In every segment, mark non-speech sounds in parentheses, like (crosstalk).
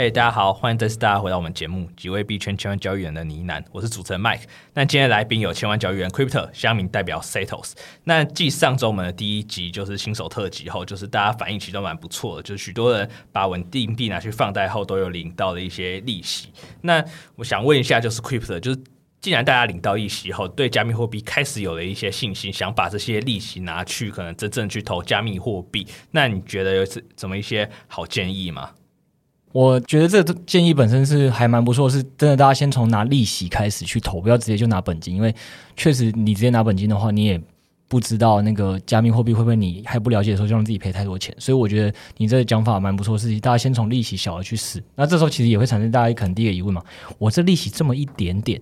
嘿，hey, 大家好，欢迎再次大家回到我们节目《几位币圈千万交易员的呢喃》，我是主持人 Mike。那今天来宾有千万交易员 Crypto 乡民代表 Setos。那继上周我们的第一集就是新手特辑后，就是大家反应其实都蛮不错的，就是许多人把稳定币拿去放贷后都有领到了一些利息。那我想问一下，就是 Crypto，就是既然大家领到利息后，对加密货币开始有了一些信心，想把这些利息拿去可能真正去投加密货币，那你觉得有怎么一些好建议吗？我觉得这建议本身是还蛮不错，是真的。大家先从拿利息开始去投，不要直接就拿本金，因为确实你直接拿本金的话，你也不知道那个加密货币会不会你还不了解的时候就让自己赔太多钱。所以我觉得你这个讲法蛮不错，是大家先从利息小的去试。那这时候其实也会产生大家可能第一个疑问嘛：我这利息这么一点点，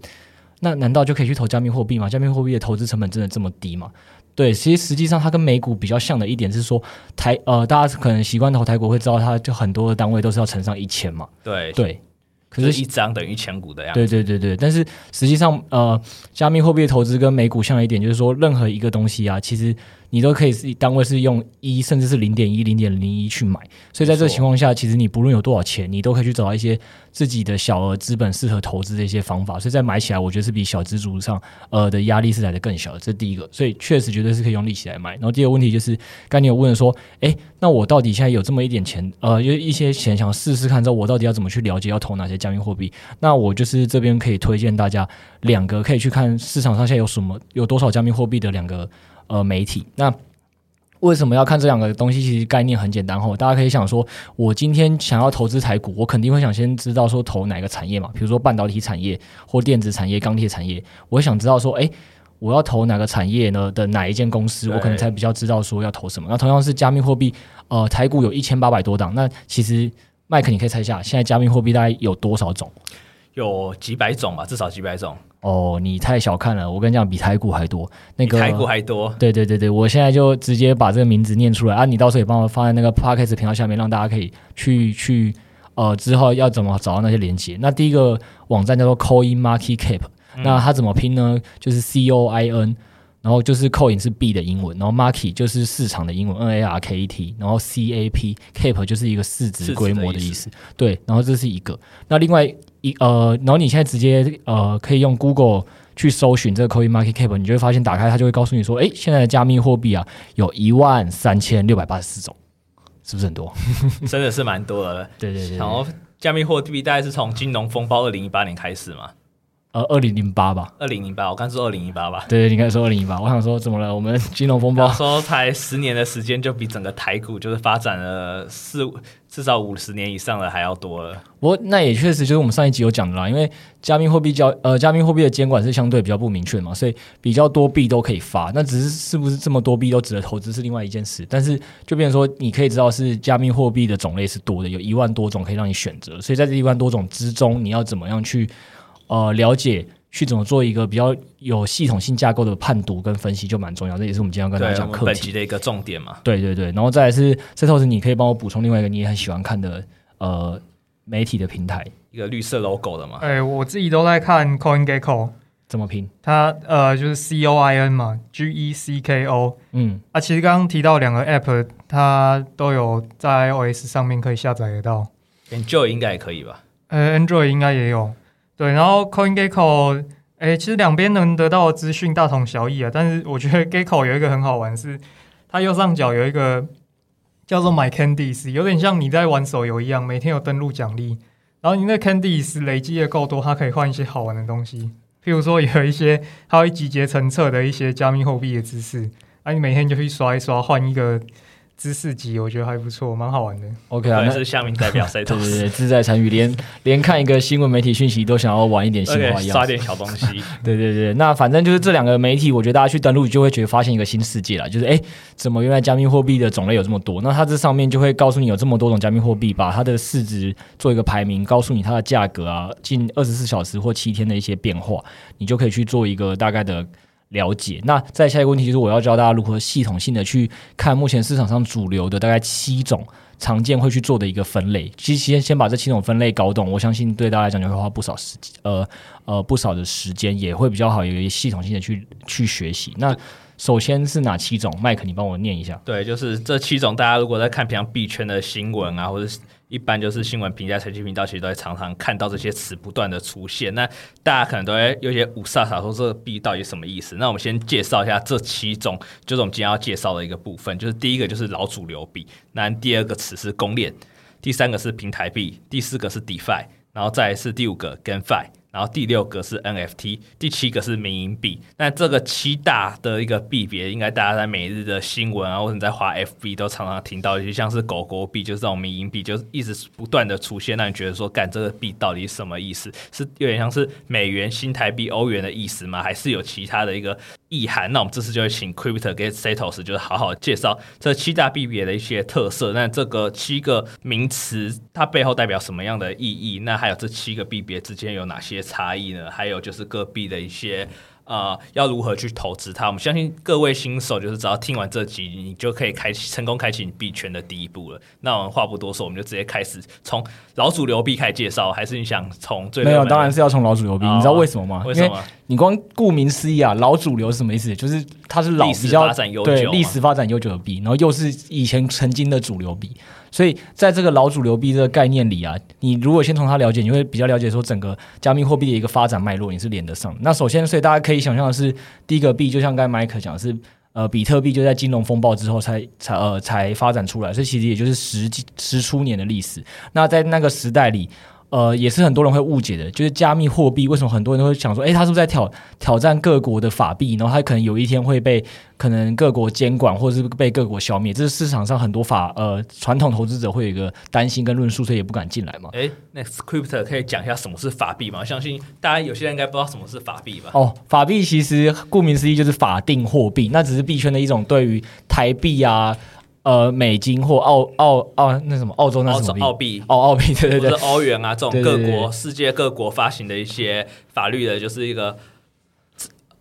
那难道就可以去投加密货币吗？加密货币的投资成本真的这么低吗？对，其实实际上它跟美股比较像的一点是说，台呃，大家可能习惯投台股会知道，它就很多的单位都是要乘上一千嘛。对对，可是一张等于一千股的样子。对对对对，但是实际上呃，加密货币的投资跟美股像的一点就是说，任何一个东西啊，其实。你都可以是单位是用一甚至是零点一零点零一去买，所以在这个情况下，其实你不论有多少钱，你都可以去找到一些自己的小额资本适合投资的一些方法。所以在买起来，我觉得是比小资族上呃的压力是来的更小的。这是第一个，所以确实绝对是可以用利息来买。然后第二个问题就是，刚你有问说，诶，那我到底现在有这么一点钱，呃，有一些钱想试试看，之后我到底要怎么去了解要投哪些加密货币？那我就是这边可以推荐大家两个可以去看市场上现在有什么有多少加密货币的两个。呃，媒体那为什么要看这两个东西？其实概念很简单吼，大家可以想说，我今天想要投资台股，我肯定会想先知道说投哪个产业嘛，比如说半导体产业或电子产业、钢铁产业，我想知道说，哎，我要投哪个产业呢的哪一间公司，我可能才比较知道说要投什么。那同样是加密货币，呃，台股有一千八百多档，那其实麦克，你可以猜一下，现在加密货币大概有多少种？有几百种吧，至少几百种。哦，你太小看了，我跟你讲，比台股还多。那个台股还多。对对对对，我现在就直接把这个名字念出来啊，你到时候也帮我放在那个 Podcast 频道下面，让大家可以去去呃之后要怎么找到那些连接。那第一个网站叫做 Coin Market Cap，嗯，那它怎么拼呢？就是 C O I N，然后就是 Coin 是币的英文，然后 Market 就是市场的英文 N A R K E T，然后 C A P Cap 就是一个市值规模的意思。意思对，然后这是一个。那另外。呃，然后你现在直接呃可以用 Google 去搜寻这个 Coin Market Cap，你就会发现打开它就会告诉你说，哎，现在的加密货币啊有一万三千六百八十四种，是不是很多？(laughs) 真的是蛮多的。对对对。然后加密货币大概是从金融风暴二零一八年开始嘛？呃，二零零八吧。二零零八，我刚说二零一八吧。对，你刚才说二零一八，我想说怎么了？我们金融风暴说才十年的时间就比整个台股就是发展了四五。至少五十年以上的还要多了。不过那也确实就是我们上一集有讲的啦，因为加密货币交呃加密货币的监管是相对比较不明确嘛，所以比较多币都可以发。那只是是不是这么多币都值得投资是另外一件事。但是就变成说，你可以知道是加密货币的种类是多的，有一万多种可以让你选择。所以在这一万多种之中，你要怎么样去呃了解？去怎么做一个比较有系统性架构的判读跟分析就蛮重要，这也是我们今天要跟大家讲课题本集的一个重点嘛。对对对，然后再来是 Setos，你可以帮我补充另外一个你也很喜欢看的呃媒体的平台，一个绿色 logo 的嘛。哎，我自己都在看 CoinGecko，怎么拼？它呃就是 C O I N 嘛，G E C K O。嗯，啊，其实刚刚提到两个 App，它都有在 iOS 上面可以下载得到，Android 应该也可以吧？呃，Android 应该也有。对，然后 CoinGecko，哎，其实两边能得到的资讯大同小异啊。但是我觉得 Gecko 有一个很好玩是，它右上角有一个叫做 My Candies，有点像你在玩手游一样，每天有登录奖励。然后你那 Candies 累积的够多，它可以换一些好玩的东西。譬如说有一些它会集结成册的一些加密货币的知识，啊，你每天就去刷一刷，换一个知识集，我觉得还不错，蛮好玩的。OK 啊，那是下面代表 Setos (laughs) 对对对，自在参与，连连看一个新闻媒体讯息都想要玩一点新花样，(laughs) 刷点小东西。(laughs) 对对对，那反正就是这两个媒体，我觉得大家去登录就会觉得发现一个新世界了，就是哎，怎么原来加密货币的种类有这么多？那它这上面就会告诉你有这么多种加密货币，把它的市值做一个排名，告诉你它的价格啊，近二十四小时或七天的一些变化，你就可以去做一个大概的。了解。那再下一个问题就是，我要教大家如何系统性的去看目前市场上主流的大概七种常见会去做的一个分类。其实先先把这七种分类搞懂，我相信对大家来讲就会花不少时呃呃不少的时间，也会比较好有一个系统性的去去学习。那首先是哪七种？麦克，你帮我念一下。对，就是这七种。大家如果在看平常币圈的新闻啊，或者是。一般就是新闻评价、财经频道，其实都会常常看到这些词不断的出现。那大家可能都会有些五煞煞说这个币到底什么意思？那我们先介绍一下这七种，就是我们今天要介绍的一个部分。就是第一个就是老主流币，那第二个词是公链，第三个是平台币，第四个是 DeFi，然后再是第五个 GameFi。然后第六个是 NFT，第七个是民营币。那这个七大的一个币别，应该大家在每日的新闻啊，或者你在华 FB 都常常听到就，像是狗狗币，就是这种民营币，就是一直不断的出现，让你觉得说，干这个币到底什么意思？是有点像是美元、新台币、欧元的意思吗？还是有其他的一个意涵？那我们这次就会请 Crypto 跟 Setos 就是好好介绍这七大币别的一些特色。那这个七个名词它背后代表什么样的意义？那还有这七个币别之间有哪些？差异呢？还有就是各币的一些呃，要如何去投资它？我们相信各位新手就是只要听完这集，你就可以开启成功开启你币圈的第一步了。那我们话不多说，我们就直接开始从老主流币开始介绍，还是你想从最没有？当然是要从老主流币。哦、你知道为什么吗？为什么？你光顾名思义啊，老主流是什么意思？就是它是老比发展悠久，对历史发展悠久的币，然后又是以前曾经的主流币。所以，在这个老主流币这个概念里啊，你如果先从它了解，你会比较了解说整个加密货币的一个发展脉络，你是连得上。那首先，所以大家可以想象的是，第一个币就像刚才麦克讲的是，呃，比特币就在金融风暴之后才才呃才发展出来，所以其实也就是十几十出年的历史。那在那个时代里。呃，也是很多人会误解的，就是加密货币为什么很多人都会想说，哎，他是不是在挑挑战各国的法币？然后他可能有一天会被可能各国监管，或者是被各国消灭？这是市场上很多法呃传统投资者会有一个担心跟论述，所以也不敢进来嘛。哎，那 Cryptor 可以讲一下什么是法币吗？相信大家有些人应该不知道什么是法币吧？哦，法币其实顾名思义就是法定货币，那只是币圈的一种对于台币啊。呃，美金或澳澳澳那什么澳洲那什么澳币澳澳币对对 (laughs) 对，欧元啊这种各国世界各国发行的一些法律的，就是一个。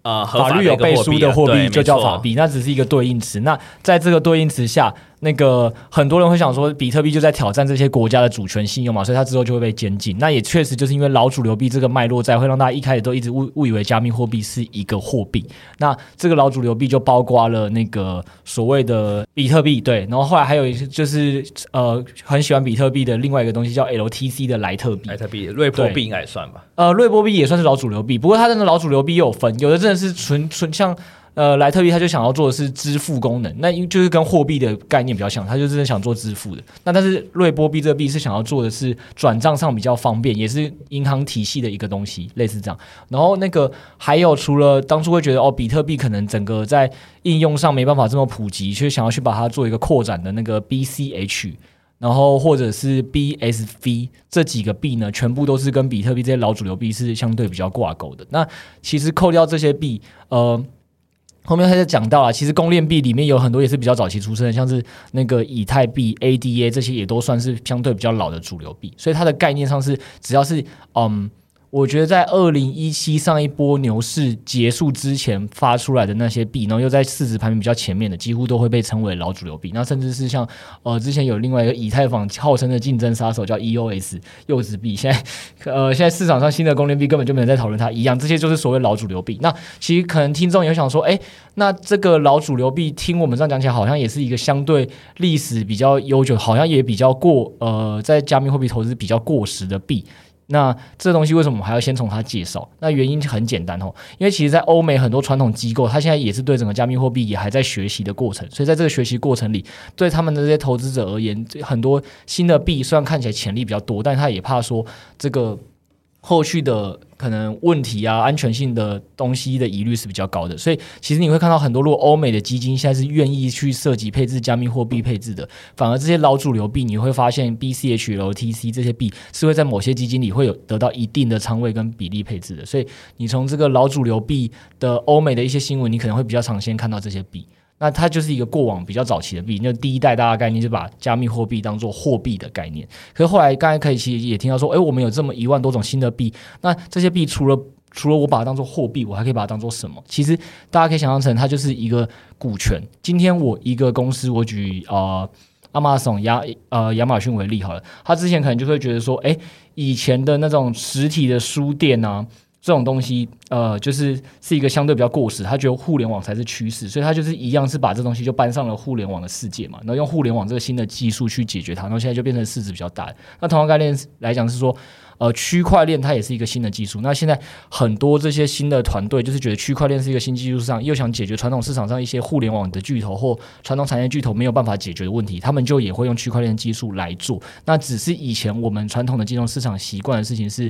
呃，法律有背书的货币就叫法币，那只是一个对应词。那在这个对应词下，那个很多人会想说，比特币就在挑战这些国家的主权信用嘛，所以它之后就会被监禁。那也确实就是因为老主流币这个脉络在，会让大家一开始都一直误误以为加密货币是一个货币。那这个老主流币就包括了那个所谓的比特币，对。然后后来还有一些就是呃，很喜欢比特币的另外一个东西叫 LTC 的莱特币，莱特币、瑞波币应该也算吧。呃，瑞波币也算是老主流币，不过它真的老主流币又有分，有的真的是纯纯像呃莱特币，他就想要做的是支付功能，那因为就是跟货币的概念比较像，他就真的想做支付的。那但是瑞波币这个币是想要做的是转账上比较方便，也是银行体系的一个东西，类似这样。然后那个还有除了当初会觉得哦，比特币可能整个在应用上没办法这么普及，却想要去把它做一个扩展的那个 BCH。然后或者是 BSV 这几个币呢，全部都是跟比特币这些老主流币是相对比较挂钩的。那其实扣掉这些币，呃，后面他就讲到了，其实公链币里面有很多也是比较早期出生的，像是那个以太币、ADA 这些也都算是相对比较老的主流币。所以它的概念上是，只要是嗯。我觉得在二零一七上一波牛市结束之前发出来的那些币，然后又在市值排名比较前面的，几乎都会被称为老主流币。那甚至是像呃之前有另外一个以太坊号称的竞争杀手叫 EOS 柚子币，现在呃现在市场上新的公链币根本就没有在讨论它一样，这些就是所谓老主流币。那其实可能听众也想说，哎，那这个老主流币听我们这样讲起来，好像也是一个相对历史比较悠久，好像也比较过呃在加密货币投资比较过时的币。那这东西为什么我们还要先从他介绍？那原因很简单哦，因为其实，在欧美很多传统机构，它现在也是对整个加密货币也还在学习的过程，所以在这个学习过程里，对他们的这些投资者而言，很多新的币虽然看起来潜力比较多，但他也怕说这个后续的可能问题啊、安全性的东西的疑虑是比较高的，所以其实你会看到很多，如果欧美的基金现在是愿意去涉及配置加密货币配置的，反而这些老主流币，你会发现 BCH、LTC 这些币是会在某些基金里会有得到一定的仓位跟比例配置的，所以你从这个老主流币的欧美的一些新闻，你可能会比较常先看到这些币。那它就是一个过往比较早期的币，那第一代大家概念就把加密货币当做货币的概念。可是后来刚才可以其实也听到说，哎，我们有这么一万多种新的币，那这些币除了 (laughs) 除了我把它当做货币，我还可以把它当做什么？其实大家可以想象成它就是一个股权。今天我一个公司，我举呃亚马逊亚呃亚马逊为例好了，他之前可能就会觉得说，哎，以前的那种实体的书店啊。这种东西，呃，就是是一个相对比较过时，他觉得互联网才是趋势，所以他就是一样是把这东西就搬上了互联网的世界嘛，然后用互联网这个新的技术去解决它，然后现在就变成市值比较大。那同样概念来讲是说，呃，区块链它也是一个新的技术。那现在很多这些新的团队就是觉得区块链是一个新技术上，又想解决传统市场上一些互联网的巨头或传统产业巨头没有办法解决的问题，他们就也会用区块链技术来做。那只是以前我们传统的金融市场习惯的事情是。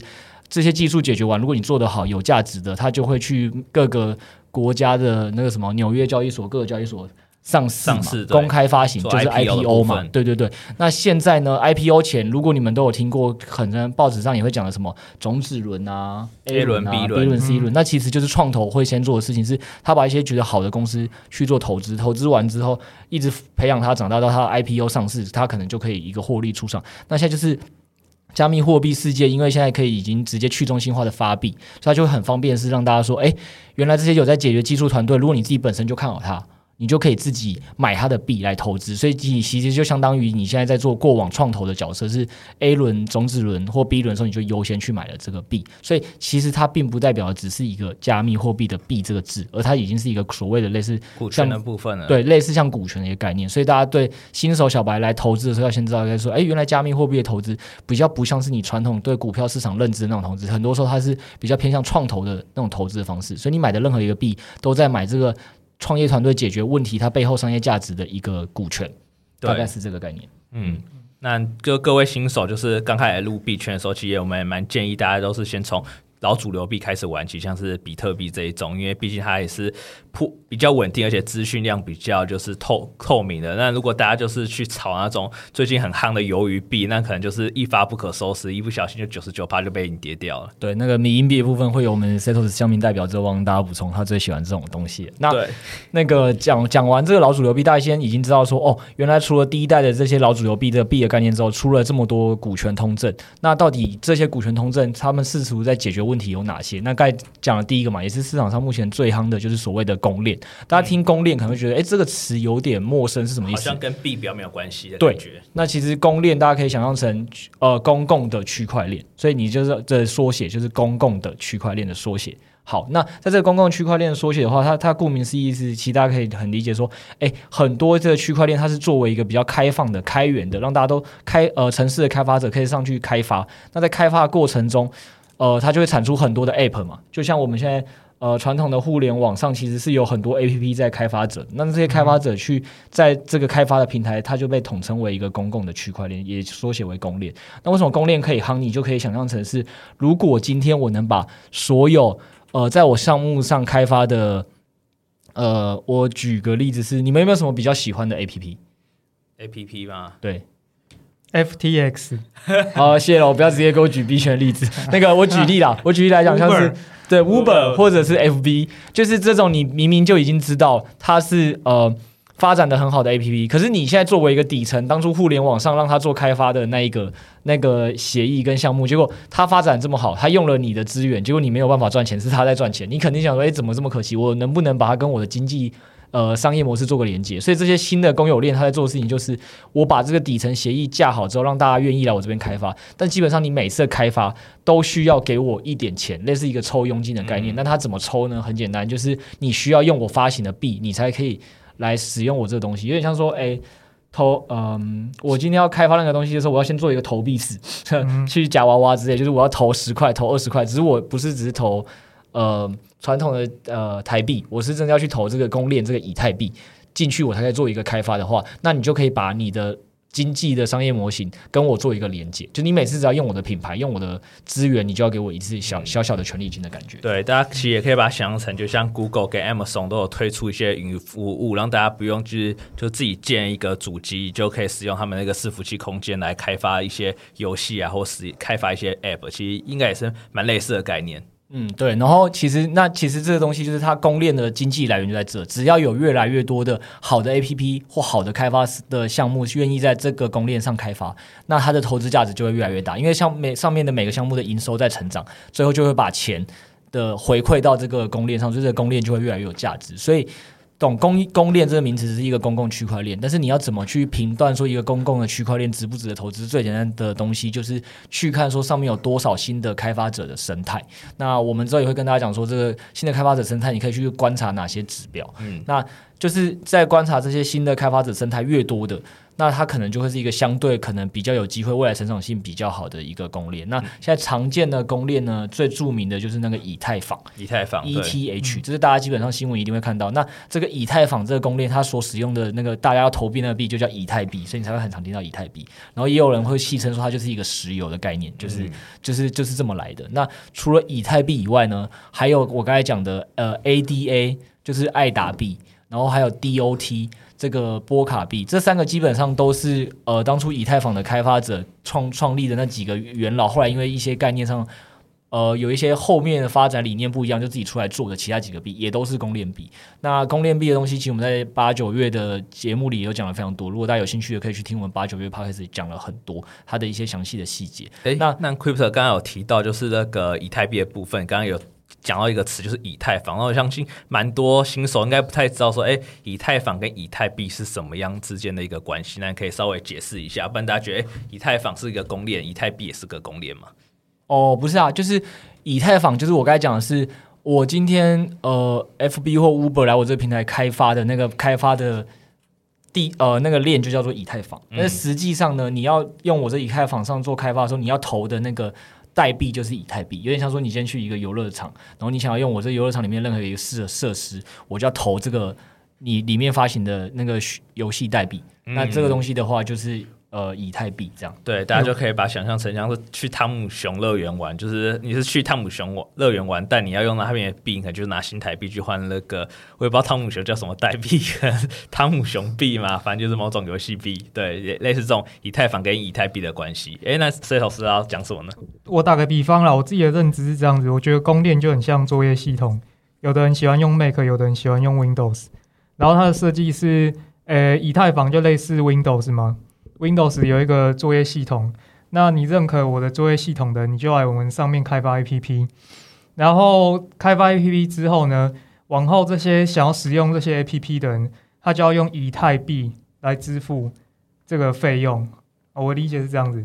这些技术解决完，如果你做得好、有价值的，他就会去各个国家的那个什么纽约交易所、各个交易所上市嘛，公开发行就是 IPO 嘛。对对对。那现在呢，IPO 前，如果你们都有听过，可能报纸上也会讲的什么种子轮啊、A 轮啊、B 轮、C 轮，那其实就是创投会先做的事情，是他把一些觉得好的公司去做投资，投资完之后一直培养它长大到它 IPO 上市，它可能就可以一个获利出场。那现在就是。加密货币世界，因为现在可以已经直接去中心化的发币，所以就很方便，是让大家说，哎，原来这些有在解决技术团队，如果你自己本身就看好它。你就可以自己买它的币来投资，所以你其实就相当于你现在在做过往创投的角色，是 A 轮、种子轮或 B 轮的时候，你就优先去买了这个币。所以其实它并不代表只是一个加密货币的币这个字，而它已经是一个所谓的类似股权的部分了。对，类似像股权的一个概念。所以大家对新手小白来投资的时候，要先知道，该说，哎，原来加密货币的投资比较不像是你传统对股票市场认知的那种投资，很多时候它是比较偏向创投的那种投资的方式。所以你买的任何一个币，都在买这个。创业团队解决问题，它背后商业价值的一个股权，大概是这个概念。嗯，那就各位新手，就是刚开始入币圈的时候，其实我们也蛮建议大家都是先从。老主流币开始玩起，像是比特币这一种，因为毕竟它也是普比较稳定，而且资讯量比较就是透透明的。那如果大家就是去炒那种最近很夯的鱿鱼币，那可能就是一发不可收拾，一不小心就九十九趴就被你跌掉了。对，那个米因币的部分会有我们 Setos 乡民代表之后帮大家补充，他最喜欢这种东西。那对那个讲讲完这个老主流币，大家先已经知道说，哦，原来除了第一代的这些老主流币的币的概念之后，出了这么多股权通证。那到底这些股权通证，他们试图在解决问问题有哪些？那刚才讲的第一个嘛，也是市场上目前最夯的，就是所谓的公链。大家听公链可能会觉得，哎、这个词有点陌生，是什么意思？好像跟币表没有关系的。对，那其实公链大家可以想象成呃公共的区块链，所以你就是这缩写就是公共的区块链的缩写。好，那在这个公共区块链的缩写的话，它它顾名思义是，其实大家可以很理解说，哎，很多这个区块链它是作为一个比较开放的、开源的，让大家都开呃城市的开发者可以上去开发。那在开发的过程中，呃，它就会产出很多的 App 嘛，就像我们现在呃传统的互联网上其实是有很多 App 在开发者，那这些开发者去在这个开发的平台，它就被统称为一个公共的区块链，也缩写为公链。那为什么公链可以夯？你就可以想象成是，如果今天我能把所有呃在我项目上开发的，呃，我举个例子是，你们有没有什么比较喜欢的 App？App 吗？对。FTX，好，(laughs) 谢了，我不要直接给我举币圈的例子。(laughs) 那个，我举例啦，(laughs) 我举例来讲，像是对 Uber 或者是 FB，就是这种你明明就已经知道它是呃发展的很好的 APP，可是你现在作为一个底层，当初互联网上让它做开发的那一个那个协议跟项目，结果它发展这么好，它用了你的资源，结果你没有办法赚钱，是它在赚钱，你肯定想说，哎，怎么这么可惜？我能不能把它跟我的经济？呃，商业模式做个连接，所以这些新的公有链，它在做的事情就是，我把这个底层协议架好之后，让大家愿意来我这边开发。但基本上，你每次的开发都需要给我一点钱，类似一个抽佣金的概念。那它怎么抽呢？很简单，就是你需要用我发行的币，你才可以来使用我这个东西。有点像说，哎，投，嗯，我今天要开发那个东西的时候，我要先做一个投币式，(laughs) 去夹娃娃之类，就是我要投十块，投二十块，只是我不是只是投。呃，传统的呃台币，我是真的要去投这个公链这个以太币进去，我才可以做一个开发的话，那你就可以把你的经济的商业模型跟我做一个连接，就你每次只要用我的品牌，用我的资源，你就要给我一次小小小的权利金的感觉。对，大家其实也可以把它想象成，就像 Google 跟 Amazon 都有推出一些云服务，让大家不用就是就自己建一个主机就可以使用他们那个伺服器空间来开发一些游戏啊，或是开发一些 App，其实应该也是蛮类似的概念。嗯，对，然后其实那其实这个东西就是它公链的经济来源就在这，只要有越来越多的好的 APP 或好的开发的项目愿意在这个公链上开发，那它的投资价值就会越来越大，因为像每上面的每个项目的营收在成长，最后就会把钱的回馈到这个公链上，所以这个公链就会越来越有价值，所以。懂公公链这个名词是一个公共区块链，但是你要怎么去评断说一个公共的区块链值不值得投资？最简单的东西就是去看说上面有多少新的开发者的生态。那我们之后也会跟大家讲说，这个新的开发者生态，你可以去观察哪些指标。嗯，那就是在观察这些新的开发者生态越多的。那它可能就会是一个相对可能比较有机会未来成长性比较好的一个公链。那现在常见的公链呢，最著名的就是那个以太坊。以太坊 ETH，这是大家基本上新闻一定会看到。那这个以太坊这个公链，它所使用的那个大家要投币那个币就叫以太币，所以你才会很常听到以太币。然后也有人会戏称说它就是一个石油的概念，就是、嗯、就是就是这么来的。那除了以太币以外呢，还有我刚才讲的呃 ADA，就是爱达币，然后还有 DOT。这个波卡币，这三个基本上都是呃当初以太坊的开发者创创立的那几个元老，后来因为一些概念上，呃有一些后面的发展理念不一样，就自己出来做的。其他几个币也都是公链币。那公链币的东西，其实我们在八九月的节目里也有讲了非常多。如果大家有兴趣的，可以去听我们八九月 Podcast 讲了很多它的一些详细的细节。诶那那 Crypto 刚刚有提到，就是那个以太币的部分，刚刚有。讲到一个词就是以太坊，然后我相信蛮多新手应该不太知道说，哎，以太坊跟以太币是什么样之间的一个关系？那可以稍微解释一下，不然大家觉得，哎，以太坊是一个公链，以太币也是个公链吗？哦，不是啊，就是以太坊，就是我刚才讲的是，我今天呃，FB 或 Uber 来我这个平台开发的那个开发的第呃那个链就叫做以太坊。那、嗯、实际上呢，你要用我这以太坊上做开发的时候，你要投的那个。代币就是以太币，有点像说你先去一个游乐场，然后你想要用我这游乐场里面任何一个设设施，我就要投这个你里面发行的那个游戏代币。嗯、那这个东西的话，就是。呃，以太币这样，对，大家就可以把想象成像是去汤姆熊乐园玩，就是你是去汤姆熊乐园玩，但你要用到那边的币，可能就是拿新台币去换那个，我也不知道汤姆熊叫什么代币，(laughs) 汤姆熊币嘛，反正就是某种游戏币，对，类似这种以太坊跟以太币的关系。哎，那 C 老师要讲什么呢？我打个比方啦，我自己的认知是这样子，我觉得公链就很像作业系统，有的人喜欢用 Mac，有的人喜欢用 Windows，然后它的设计是，呃，以太坊就类似 Windows 吗？Windows 有一个作业系统，那你认可我的作业系统的，你就来我们上面开发 APP。然后开发 APP 之后呢，往后这些想要使用这些 APP 的人，他就要用以太币来支付这个费用。我理解是这样子。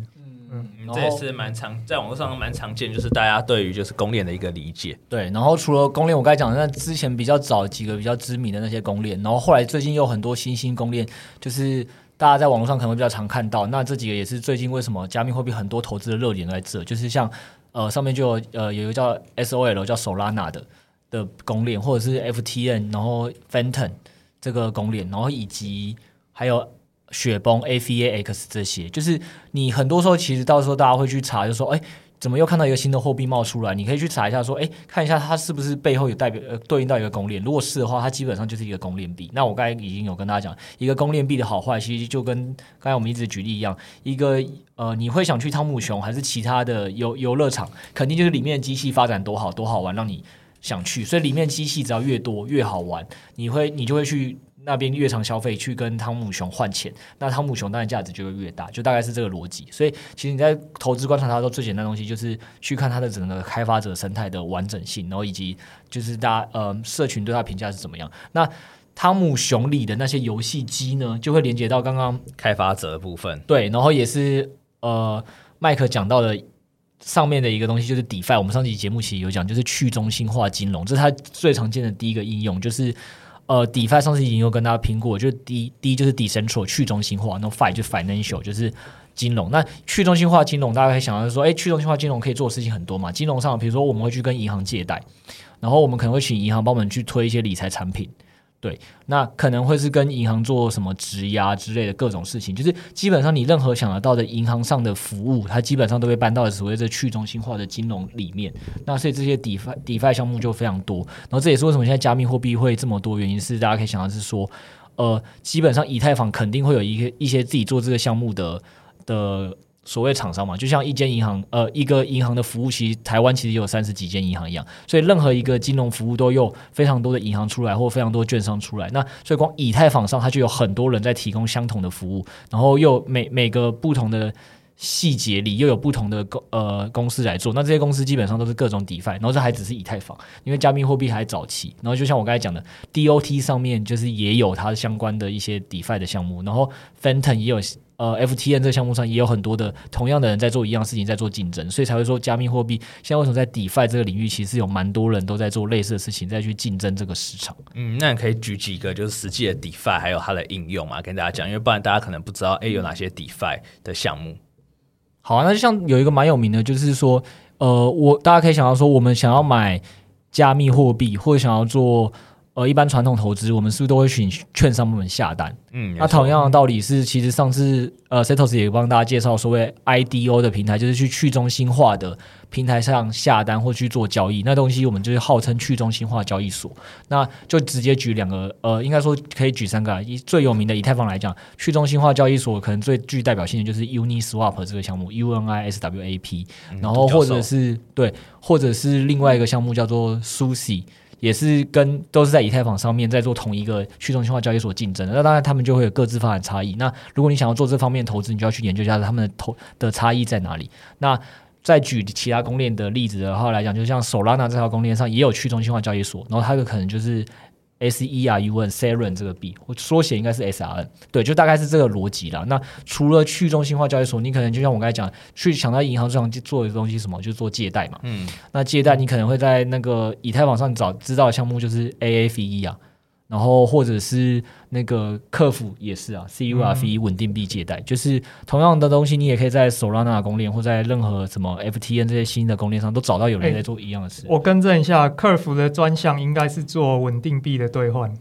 嗯嗯，这也是蛮常在网络上蛮常见，就是大家对于就是公链的一个理解。对，然后除了公链，我刚才讲的那之前比较早几个比较知名的那些公链，然后后来最近又有很多新兴公链，就是。大家在网络上可能比较常看到，那这几个也是最近为什么加密货币很多投资的热点在这，就是像呃上面就有呃有一个叫 SOL 叫 Solana 的的公链，或者是 FTN，然后 f e n t o n 这个公链，然后以及还有雪崩 AVAX 这些，就是你很多时候其实到时候大家会去查，就说哎。怎么又看到一个新的货币冒出来？你可以去查一下，说，哎，看一下它是不是背后有代表呃对应到一个公链。如果是的话，它基本上就是一个公链币。那我刚才已经有跟大家讲，一个公链币的好坏，其实就跟刚才我们一直举例一样，一个呃，你会想去汤姆熊还是其他的游游乐场，肯定就是里面的机器发展多好多好玩，让你想去。所以里面机器只要越多越好玩，你会你就会去。那边越常消费去跟汤姆熊换钱，那汤姆熊当然价值就会越大，就大概是这个逻辑。所以其实你在投资观察它的时候，最简单的东西就是去看它的整个开发者生态的完整性，然后以及就是大家呃社群对它评价是怎么样。那汤姆熊里的那些游戏机呢，就会连接到刚刚开发者的部分。对，然后也是呃麦克讲到的上面的一个东西，就是 DeFi。我们上期节目其实有讲，就是去中心化金融，这是它最常见的第一个应用，就是。呃，DeFi 上次已经有跟大家拼过，就第一第一就是 Decentral 去中心化，那 Fi 就 Financial 就是金融。那去中心化金融，大家可以想到说，哎，去中心化金融可以做的事情很多嘛。金融上，比如说我们会去跟银行借贷，然后我们可能会请银行帮我们去推一些理财产品，对，那可能会是跟银行做什么质押之类的各种事情，就是基本上你任何想得到的银行上的服务，它基本上都会搬到所谓的去中心化的金融里面。那所以这些 DeFi DeFi 项目就非常多，然后这也是为什么现在加密货币会这么多，原因是大家可以想到是说，呃，基本上以太坊肯定会有一个一些自己做这个项目的的。所谓厂商嘛，就像一间银行，呃，一个银行的服务，其实台湾其实有三十几间银行一样，所以任何一个金融服务都有非常多的银行出来，或非常多券商出来。那所以光以太坊上，它就有很多人在提供相同的服务，然后又每每个不同的细节里又有不同的公呃公司来做。那这些公司基本上都是各种 DeFi，然后这还只是以太坊，因为加密货币还早期。然后就像我刚才讲的，DOT 上面就是也有它相关的一些 DeFi 的项目，然后 Phantom 也有。呃，FTN 这个项目上也有很多的同样的人在做一样事情，在做竞争，所以才会说加密货币现在为什么在 DeFi 这个领域，其实有蛮多人都在做类似的事情，在去竞争这个市场。嗯，那你可以举几个就是实际的 DeFi 还有它的应用嘛，跟大家讲，因为不然大家可能不知道，哎，有哪些 DeFi 的项目。好啊，那就像有一个蛮有名的，就是说，呃，我大家可以想到说，我们想要买加密货币，或者想要做。呃，一般传统投资，我们是不是都会请券商们下单？嗯，那同样的道理是，其实上次呃，Setos 也帮大家介绍所谓 IDO 的平台，就是去去中心化的平台上下单或去做交易。那东西我们就是号称去中心化交易所。那就直接举两个，呃，应该说可以举三个。以最有名的以太坊来讲，去中心化交易所可能最具代表性的就是 Uniswap 这个项目，UNISWAP，然后或者是对，或者是另外一个项目叫做 Sushi。也是跟都是在以太坊上面在做同一个去中心化交易所竞争的，那当然他们就会有各自发展差异。那如果你想要做这方面投资，你就要去研究一下他们的投的差异在哪里。那再举其他公链的例子的话来讲，就像 Solana 这条公链上也有去中心化交易所，然后它的可能就是。S E R U N Seren 这个币，我缩写应该是 S R N，对，就大概是这个逻辑啦。那除了去中心化交易所，你可能就像我刚才讲，去抢到银行这样做的东西，什么就做借贷嘛。嗯，那借贷你可能会在那个以太坊上找知道的项目，就是 A A V E 啊。然后或者是那个客服也是啊，CURV 稳定币借贷，嗯、就是同样的东西，你也可以在 Solana 公链或在任何什么 FTN 这些新的公链上都找到有人在做一样的事。我更正一下，客服的专项应该是做稳定币的兑换。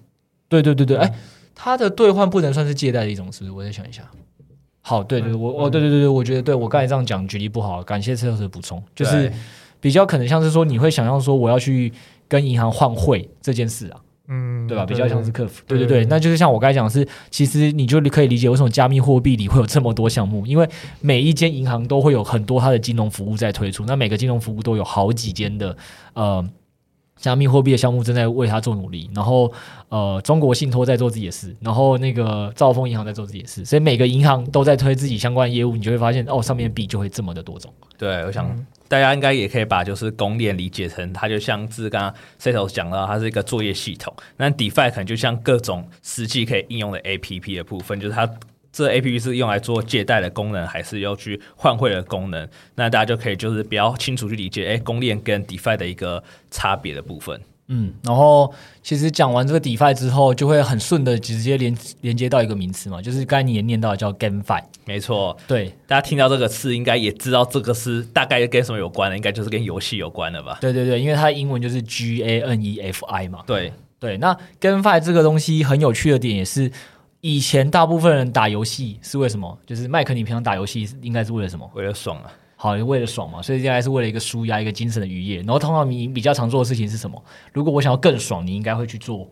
对对对对，哎，它的兑换不能算是借贷的一种，是不是？我再想一下。好，对对，我哦，对对对对，我觉得对我刚才这样讲举例不好，感谢车友的补充，就是比较可能像是说你会想象说我要去跟银行换汇这件事啊。嗯，对吧？比较像是客服，对对对，那就是像我刚才讲的是，其实你就可以理解为什么加密货币里会有这么多项目，因为每一间银行都会有很多它的金融服务在推出，那每个金融服务都有好几间的呃加密货币的项目正在为它做努力，然后呃中国信托在做自己的事，然后那个兆丰银行在做自己的事，所以每个银行都在推自己相关业务，你就会发现哦，上面币就会这么的多种。对，我想。大家应该也可以把就是公链理解成，它就像是刚刚 Seto 讲到，它是一个作业系统。那 DeFi 可能就像各种实际可以应用的 APP 的部分，就是它这 APP 是用来做借贷的功能，还是要去换汇的功能？那大家就可以就是比较清楚去理解，哎，公链跟 DeFi 的一个差别的部分。嗯，然后其实讲完这个 DeFi 之后，就会很顺的直接连连接到一个名词嘛，就是刚才你也念到叫 GameFi。没错，对，大家听到这个词，应该也知道这个是大概跟什么有关的，应该就是跟游戏有关的吧？对对对，因为它的英文就是 G A N E F I 嘛。对对，那 GameFi 这个东西很有趣的点也是，以前大部分人打游戏是为什么？就是麦克，你平常打游戏应该是为了什么？为了爽啊。好，为了爽嘛，所以应该是为了一个舒压、一个精神的愉悦。然后，通常你比较常做的事情是什么？如果我想要更爽，你应该会去做。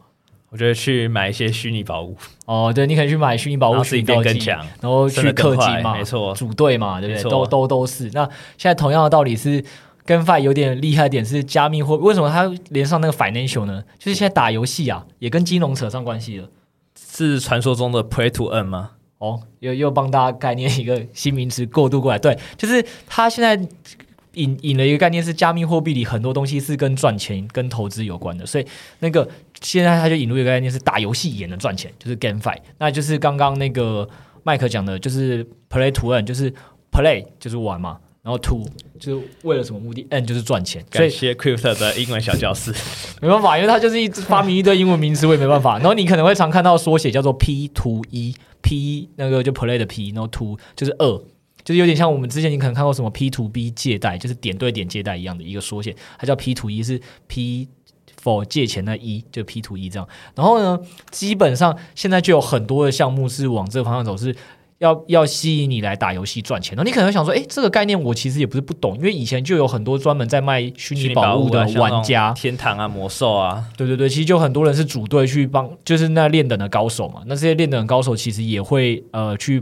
我觉得去买一些虚拟宝物。哦，对，你可以去买虚拟宝物，自己变更强，然后去氪金嘛，没错，组队嘛，对不对？都都都是。那现在同样的道理是，跟 GameFi 有点厉害的点是加密货币。为什么它连上那个 financial 呢？就是现在打游戏啊，也跟金融扯上关系了。是传说中的 Play to Earn 吗？哦，又又帮大家概念一个新名词过渡过来，对，就是他现在引引了一个概念，是加密货币里很多东西是跟赚钱、跟投资有关的，所以那个现在他就引入一个概念，是打游戏也能赚钱，就是 GameFi，那就是刚刚那个麦克讲的，就是 Play to Earn，就是 Play 就是玩嘛，然后 To 就是为了什么目的，N 就是赚钱，感谢 Crypto 的英文小教室，(laughs) 没办法，因为他就是一直发明一堆英文名词，我也没办法，然后你可能会常看到缩写叫做 P to E。P 那个就 play 的 P，然后 Two 就是二，就是有点像我们之前你可能看过什么 P to B 借贷，就是点对点借贷一样的一个缩写，它叫 P to 一是 P for 借钱的一就 P to 一这样。然后呢，基本上现在就有很多的项目是往这个方向走，是。要要吸引你来打游戏赚钱，那你可能会想说，哎，这个概念我其实也不是不懂，因为以前就有很多专门在卖虚拟宝物的玩家，天堂啊、魔兽啊，对对对，其实就很多人是组队去帮，就是那练等的高手嘛。那这些练等的高手其实也会呃去